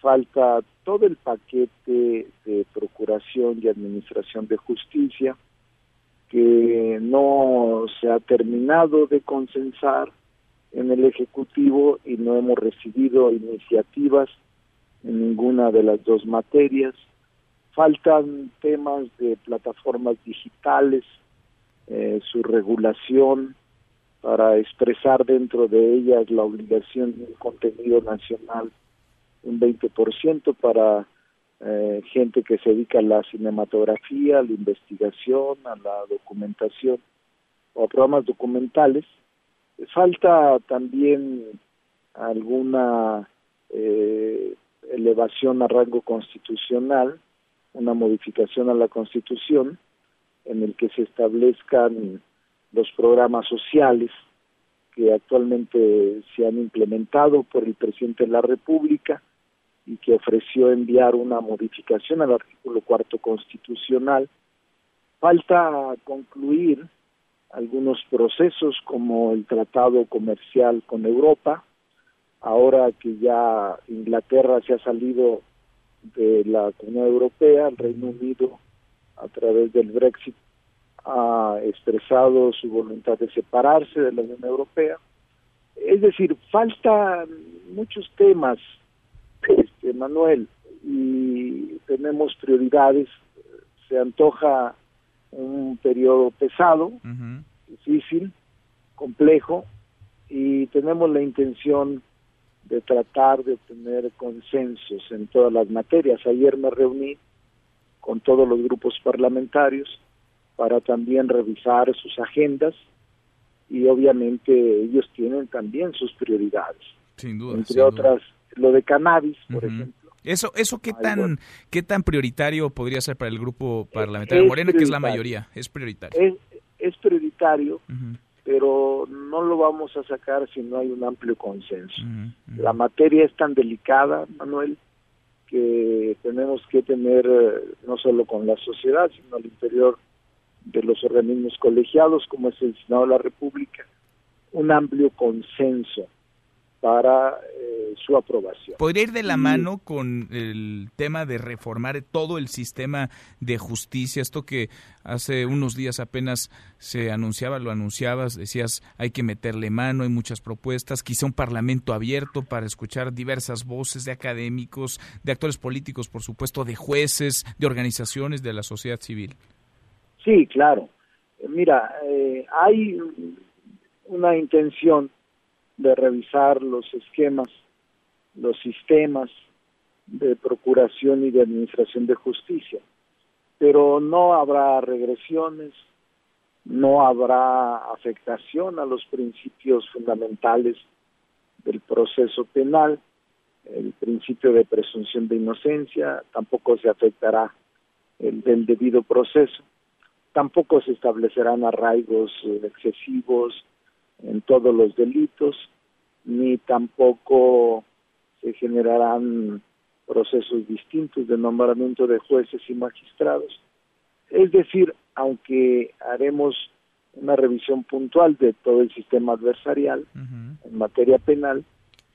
Speaker 59: Falta todo el paquete de procuración y administración de justicia que no se ha terminado de consensar en el Ejecutivo y no hemos recibido iniciativas en ninguna de las dos materias. Faltan temas de plataformas digitales, eh, su regulación para expresar dentro de ellas la obligación de un contenido nacional un 20% para eh, gente que se dedica a la cinematografía, a la investigación, a la documentación o a programas documentales. Falta también alguna eh, elevación a rango constitucional, una modificación a la Constitución en el que se establezcan los programas sociales que actualmente se han implementado por el presidente de la República y que ofreció enviar una modificación al artículo cuarto constitucional. Falta concluir algunos procesos como el tratado comercial con Europa, ahora que ya Inglaterra se ha salido de la Comunidad Europea, el Reino Unido a través del Brexit ha expresado su voluntad de separarse de la Unión Europea. Es decir, faltan muchos temas, Manuel, y tenemos prioridades. Se antoja un periodo pesado, difícil, complejo, y tenemos la intención de tratar de tener consensos en todas las materias. Ayer me reuní con todos los grupos parlamentarios para también revisar sus agendas y obviamente ellos tienen también sus prioridades.
Speaker 3: Sin duda.
Speaker 59: Entre otras, lo de cannabis, por ejemplo,
Speaker 3: Eso, eso qué tan, qué tan prioritario podría ser para el grupo parlamentario Morena, que es la mayoría, es prioritario.
Speaker 59: Es, es prioritario, pero no lo vamos a sacar si no hay un amplio consenso. La materia es tan delicada, Manuel, que tenemos que tener, eh, no solo con la sociedad, sino al interior de los organismos colegiados, como es el Senado de la República, un amplio consenso para eh, su aprobación.
Speaker 3: ¿Podría ir de la mano con el tema de reformar todo el sistema de justicia? Esto que hace unos días apenas se anunciaba, lo anunciabas, decías hay que meterle mano, hay muchas propuestas, quizá un parlamento abierto para escuchar diversas voces de académicos, de actores políticos, por supuesto, de jueces, de organizaciones de la sociedad civil.
Speaker 59: Sí, claro. Mira, eh, hay una intención de revisar los esquemas, los sistemas de procuración y de administración de justicia. Pero no habrá regresiones, no habrá afectación a los principios fundamentales del proceso penal, el principio de presunción de inocencia, tampoco se afectará el del debido proceso, tampoco se establecerán arraigos excesivos en todos los delitos, ni tampoco se generarán procesos distintos de nombramiento de jueces y magistrados. Es decir, aunque haremos una revisión puntual de todo el sistema adversarial en materia penal,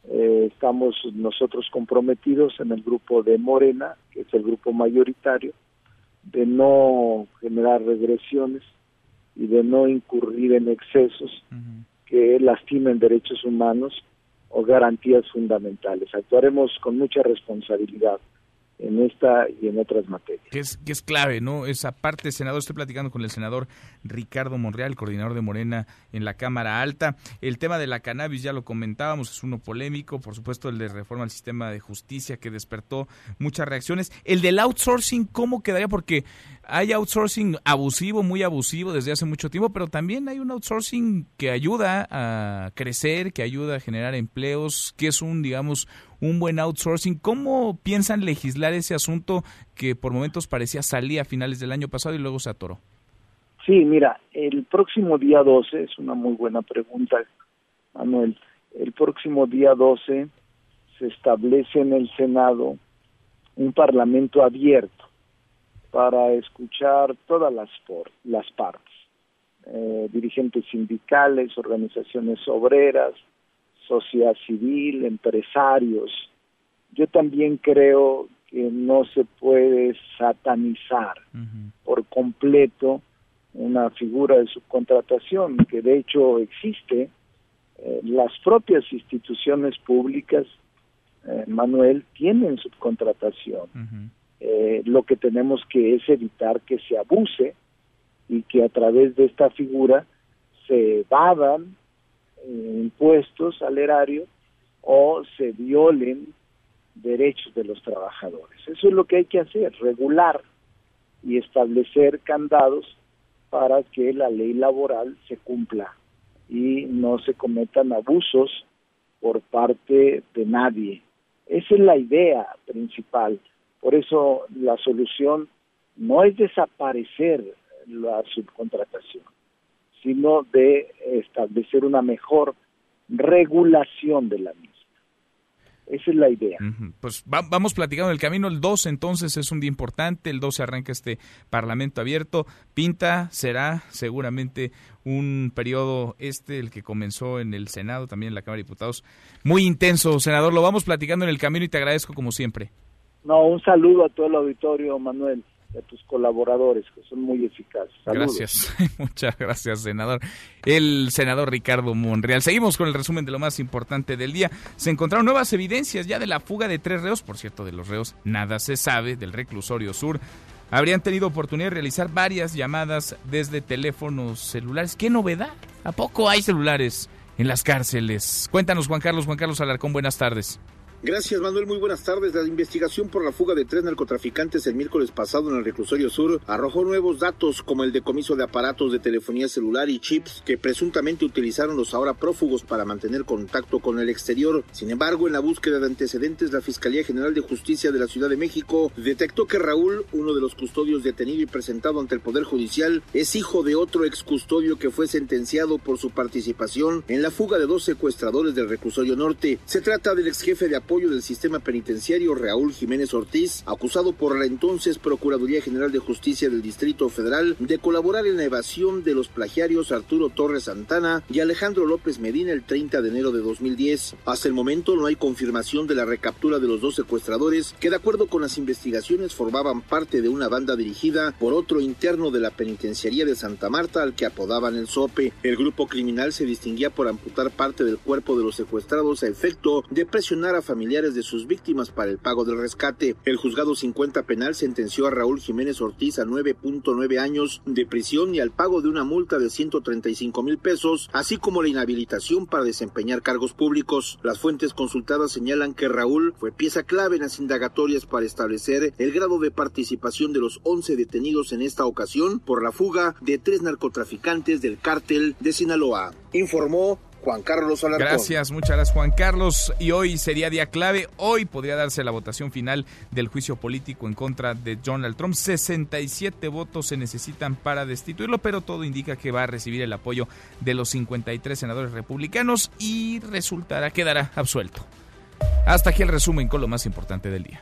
Speaker 59: eh, estamos nosotros comprometidos en el grupo de Morena, que es el grupo mayoritario, de no generar regresiones y de no incurrir en excesos que lastimen derechos humanos o garantías fundamentales. Actuaremos con mucha responsabilidad en esta y en otras materias.
Speaker 3: Que es, que es clave, ¿no? Esa parte, senador, estoy platicando con el senador Ricardo Monreal, coordinador de Morena en la Cámara Alta. El tema de la cannabis ya lo comentábamos, es uno polémico, por supuesto el de reforma al sistema de justicia que despertó muchas reacciones. El del outsourcing, ¿cómo quedaría? Porque hay outsourcing abusivo, muy abusivo desde hace mucho tiempo, pero también hay un outsourcing que ayuda a crecer, que ayuda a generar empleos, que es un, digamos, un buen outsourcing. ¿Cómo piensan legislar ese asunto que por momentos parecía salir a finales del año pasado y luego se atoró?
Speaker 59: Sí, mira, el próximo día 12, es una muy buena pregunta, Manuel, el próximo día 12 se establece en el Senado un parlamento abierto para escuchar todas las, las partes, eh, dirigentes sindicales, organizaciones obreras, sociedad civil, empresarios. Yo también creo que no se puede satanizar por completo una figura de subcontratación, que de hecho existe. Eh, las propias instituciones públicas, eh, Manuel, tienen subcontratación. Eh, lo que tenemos que es evitar que se abuse y que a través de esta figura se evadan impuestos al erario o se violen derechos de los trabajadores. Eso es lo que hay que hacer, regular y establecer candados para que la ley laboral se cumpla y no se cometan abusos por parte de nadie. Esa es la idea principal. Por eso la solución no es desaparecer la subcontratación, sino de establecer una mejor regulación de la misma. Esa es la idea.
Speaker 3: Pues vamos platicando el camino. El 2 entonces es un día importante. El 12 arranca este Parlamento abierto. Pinta, será seguramente un periodo este, el que comenzó en el Senado, también en la Cámara de Diputados. Muy intenso, senador. Lo vamos platicando en el camino y te agradezco como siempre.
Speaker 59: No, un saludo a todo el auditorio, Manuel a tus colaboradores, que son muy eficaces.
Speaker 3: Gracias, muchas gracias, senador. El senador Ricardo Monreal. Seguimos con el resumen de lo más importante del día. Se encontraron nuevas evidencias ya de la fuga de tres reos, por cierto, de los reos nada se sabe, del reclusorio sur. Habrían tenido oportunidad de realizar varias llamadas desde teléfonos celulares. ¿Qué novedad? ¿A poco hay celulares en las cárceles? Cuéntanos, Juan Carlos. Juan Carlos Alarcón, buenas tardes.
Speaker 60: Gracias, Manuel. Muy buenas tardes. La investigación por la fuga de tres narcotraficantes el miércoles pasado en el reclusorio sur arrojó nuevos datos como el decomiso de aparatos de telefonía celular y chips que presuntamente utilizaron los ahora prófugos para mantener contacto con el exterior. Sin embargo, en la búsqueda de antecedentes, la Fiscalía General de Justicia de la Ciudad de México detectó que Raúl, uno de los custodios detenido y presentado ante el Poder Judicial, es hijo de otro ex custodio que fue sentenciado por su participación en la fuga de dos secuestradores del reclusorio norte. Se trata del ex jefe de apoyo del sistema penitenciario Raúl Jiménez Ortiz, acusado por la entonces Procuraduría General de Justicia del Distrito Federal de colaborar en la evasión de los plagiarios Arturo Torres Santana y Alejandro López Medina el 30 de enero de 2010. Hasta el momento no hay confirmación de la recaptura de los dos secuestradores que de acuerdo con las investigaciones formaban parte de una banda dirigida por otro interno de la penitenciaría de Santa Marta al que apodaban el Sope. El grupo criminal se distinguía por amputar parte del cuerpo de los secuestrados a efecto de presionar a familiares de sus víctimas para el pago del rescate. El juzgado 50 penal sentenció a Raúl Jiménez Ortiz a 9.9 años de prisión y al pago de una multa de 135 mil pesos, así como la inhabilitación para desempeñar cargos públicos. Las fuentes consultadas señalan que Raúl fue pieza clave en las indagatorias para establecer el grado de participación de los 11 detenidos en esta ocasión por la fuga de tres narcotraficantes del cártel de Sinaloa. Informó Juan Carlos.
Speaker 3: Gracias, muchas gracias Juan Carlos. Y hoy sería día clave. Hoy podría darse la votación final del juicio político en contra de Donald Trump. 67 votos se necesitan para destituirlo, pero todo indica que va a recibir el apoyo de los 53 senadores republicanos y resultará, quedará absuelto. Hasta aquí el resumen con lo más importante del día.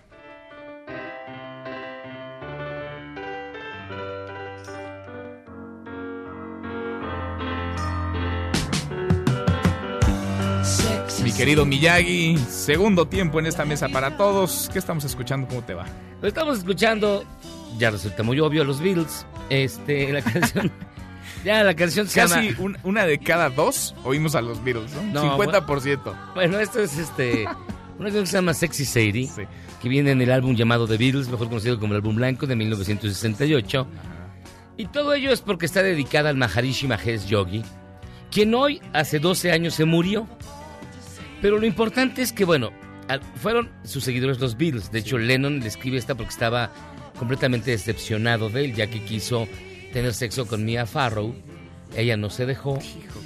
Speaker 3: Querido Miyagi, segundo tiempo en esta mesa para todos. ¿Qué estamos escuchando? ¿Cómo te va?
Speaker 13: Lo estamos escuchando, ya resulta muy obvio, los Beatles. Este, la canción. ya la canción se
Speaker 3: Casi
Speaker 13: llama.
Speaker 3: un- una de cada dos oímos a los Beatles, ¿no?
Speaker 13: No,
Speaker 3: 50%.
Speaker 13: Bueno, esto es este. Una canción que se llama Sexy Sadie, que viene en el álbum llamado The Beatles, mejor conocido como el álbum blanco de 1968. Y todo ello es porque está dedicada al Maharishi Mahesh Yogi, quien hoy, hace 12 años, se murió. Pero lo importante es que, bueno, fueron sus seguidores los Beatles. De hecho, Lennon le escribe esta porque estaba completamente decepcionado de él, ya que quiso tener sexo con Mia Farrow. Ella no se dejó.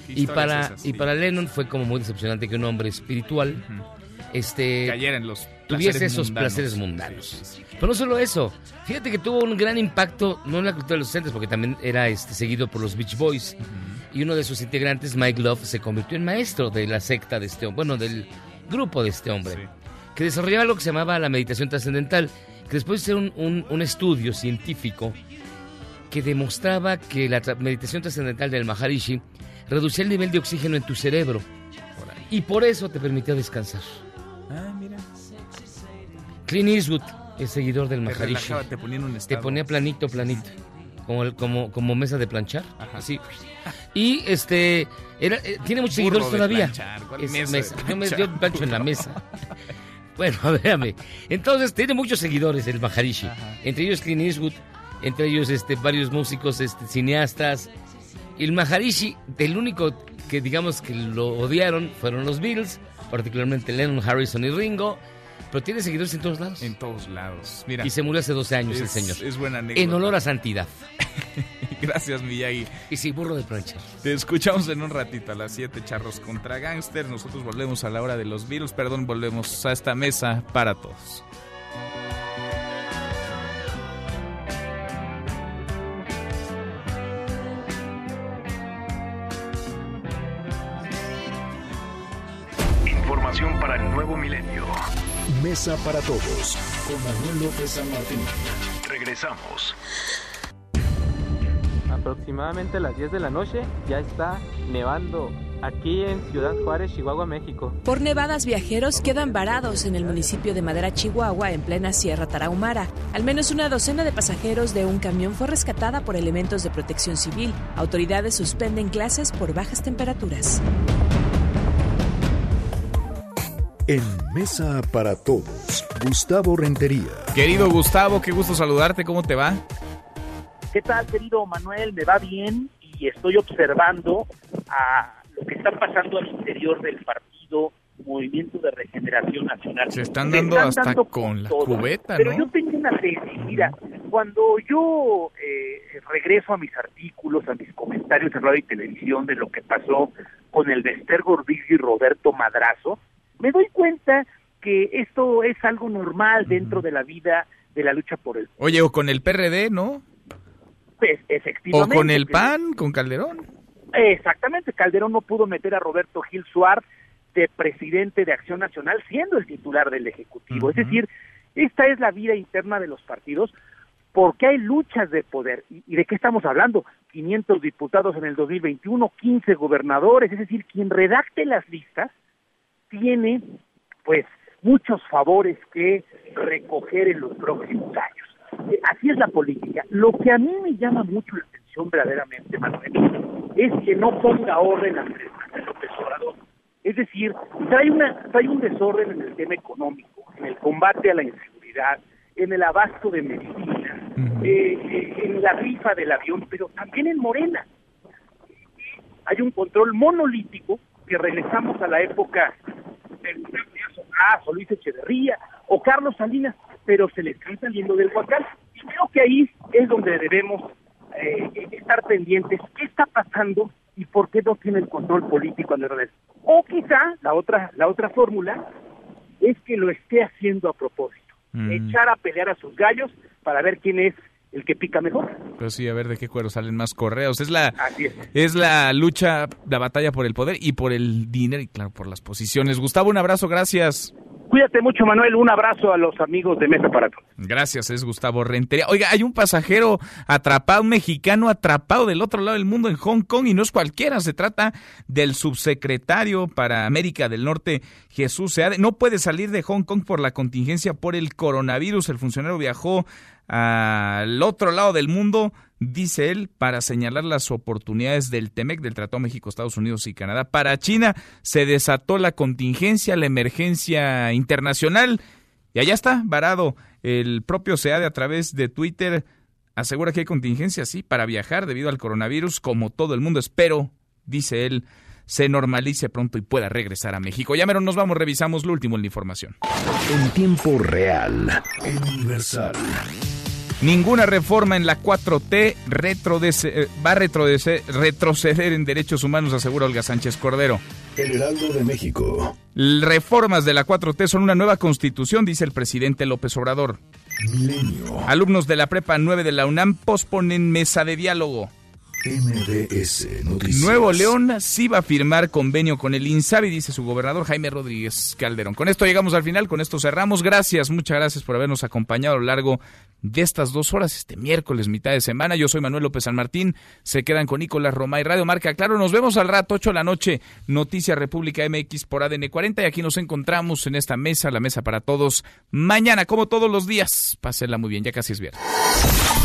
Speaker 13: Y para,
Speaker 3: esas,
Speaker 13: y
Speaker 3: sí.
Speaker 13: para Lennon fue como muy decepcionante que un hombre espiritual este,
Speaker 3: Cayera en los
Speaker 13: tuviese esos
Speaker 3: mundanos.
Speaker 13: placeres mundanos. Pero no solo eso, fíjate que tuvo un gran impacto, no en la cultura de los 60, porque también era este, seguido por los Beach Boys. Y uno de sus integrantes, Mike Love, se convirtió en maestro de la secta de este hombre, bueno, del grupo de este hombre, que desarrollaba lo que se llamaba la meditación trascendental, que después de ser un, un- un estudio científico que demostraba que la tra- meditación trascendental del Maharishi reducía el nivel de oxígeno en tu cerebro. Y por eso te permitía descansar.
Speaker 3: Ah, mira.
Speaker 13: Clint Eastwood es seguidor del
Speaker 3: Te
Speaker 13: Maharishi.
Speaker 3: relajaba, te ponía en un
Speaker 13: Te
Speaker 3: estado.
Speaker 13: ponía planito, planito. Como, el- como, como mesa de planchar. Así. Y este. Era, eh, tiene muchos
Speaker 3: Burro
Speaker 13: seguidores todavía.
Speaker 3: planchar, ¿cuál
Speaker 13: Es
Speaker 3: mesa de
Speaker 13: Yo, me, yo plancho en la mesa. Bueno, véame. Entonces, tiene muchos seguidores el Maharishi. Entre ellos Clint Eastwood, entre ellos este, varios músicos, este, cineastas. El Maharishi, el único que digamos que lo odiaron fueron los Beatles, particularmente Lennon, Harrison y Ringo. Pero tiene seguidores en todos lados.
Speaker 3: En todos lados. Mira.
Speaker 13: Y se murió hace 12 años el señor.
Speaker 3: es buena anécdota.
Speaker 13: En olor a santidad.
Speaker 3: Gracias, Miyagi.
Speaker 13: Y sí, burro de plancha.
Speaker 3: Te escuchamos en un ratito a las 7 charros contra gangster. Nosotros volvemos a la hora de los virus. Perdón, volvemos a esta mesa para todos.
Speaker 14: Información para el nuevo milenio. Mesa para todos con Manuel López San Martín. Regresamos.
Speaker 61: Aproximadamente a las 10 de la noche ya está nevando aquí en Ciudad Juárez, Chihuahua, México.
Speaker 11: Por nevadas, viajeros quedan varados en el municipio de Madera, Chihuahua, en plena Sierra Tarahumara. Al menos una docena de pasajeros de un camión fue rescatada por elementos de protección civil. Autoridades suspenden clases por bajas temperaturas.
Speaker 14: En Mesa para Todos, Gustavo Rentería.
Speaker 3: Querido Gustavo, qué gusto saludarte. ¿Cómo te va?
Speaker 62: ¿Qué tal, querido Manuel? Me va bien y estoy observando a lo que está pasando al interior del partido Movimiento de Regeneración Nacional.
Speaker 3: Se están dando hasta con la cubeta,
Speaker 62: Pero
Speaker 3: ¿no?
Speaker 62: yo tengo una tesis, mira, cuando yo eh, regreso a mis artículos, a mis comentarios en radio y televisión de lo que pasó con el Bester Gordillo y Roberto Madrazo, me doy cuenta que esto es algo normal dentro de la vida de la lucha por el
Speaker 3: Oye, o con el PRD, ¿no?
Speaker 62: pues,
Speaker 3: O
Speaker 62: efectivamente.
Speaker 3: con el PAN, con Calderón.
Speaker 62: Exactamente, Calderón no pudo meter a Roberto Gil Suárez de presidente de Acción Nacional siendo el titular del Ejecutivo. Es decir, esta es la vida interna de los partidos porque hay luchas de poder. ¿Y y de qué estamos hablando? 500 diputados en el 2021, 15 gobernadores, es decir, quien redacte las listas tiene pues muchos favores que recoger en los próximos años. Eh, Así es la política. Lo que a mí me llama mucho la atención verdaderamente, Manuel, es que no ponga orden Manuel López Obrador. Es decir, trae, una, trae un desorden en el tema económico, en el combate a la inseguridad, en el abasto de medicinas, eh, eh, en la rifa del avión, pero también en Morena. Hay un control monolítico que regresamos a la época del Caso, Luis Echeverría o Carlos Salinas, pero se le están saliendo del huacal. Y creo que ahí es donde debemos eh, estar pendientes. ¿Qué está pasando y por qué no tiene el control político Andrés Manuel? O quizá la otra, la otra fórmula es que lo esté haciendo a propósito. Echar a pelear a sus gallos para ver quién es el que pica mejor.
Speaker 3: Pues sí, a ver de qué cuero salen más correos. Es la,
Speaker 62: Así es.
Speaker 3: es la lucha, la batalla por el poder y por el dinero y claro, por las posiciones. Gustavo, un abrazo, gracias.
Speaker 62: Cuídate mucho, Manuel. Un abrazo a los amigos de Mesa para Todos.
Speaker 3: Gracias, es Gustavo Rentería. Oiga, hay un pasajero atrapado, un mexicano atrapado del otro lado del mundo en Hong Kong y no es cualquiera, se trata del subsecretario para América del Norte, Jesús Seade. No puede salir de Hong Kong por la contingencia por el coronavirus. El funcionario viajó al otro lado del mundo, dice él, para señalar las oportunidades del TEMEC, del Tratado México, Estados Unidos y Canadá. Para China se desató la contingencia, la emergencia internacional. Y allá está, varado. El propio SEADE a través de Twitter asegura que hay contingencia, sí, para viajar debido al coronavirus, como todo el mundo. Espero, dice él, se normalice pronto y pueda regresar a México. Ya mero nos vamos, revisamos lo último en la información.
Speaker 14: En tiempo real. Universal.
Speaker 3: Ninguna reforma en la 4T retrodece- eh, va a retroceder en derechos humanos, asegura Olga Sánchez Cordero.
Speaker 14: El Heraldo de México.
Speaker 3: Reformas de la 4T son una nueva constitución, dice el presidente López Obrador.
Speaker 14: Milenio.
Speaker 3: Alumnos de la Prepa 9 de la UNAM posponen mesa de diálogo.
Speaker 14: MBS Noticias.
Speaker 3: Nuevo León sí va a firmar convenio con el INSABI, dice su gobernador Jaime Rodríguez Calderón. Con esto llegamos al final, con esto cerramos. Gracias, muchas gracias por habernos acompañado a lo largo de estas dos horas, este miércoles, mitad de semana. Yo soy Manuel López San Martín. Se quedan con Nicolás Roma y Radio Marca. Claro, nos vemos al rato, 8 de la noche, Noticias República MX por ADN 40. Y aquí nos encontramos en esta mesa, la mesa para todos. Mañana, como todos los días. Pásenla muy bien, ya casi es viernes.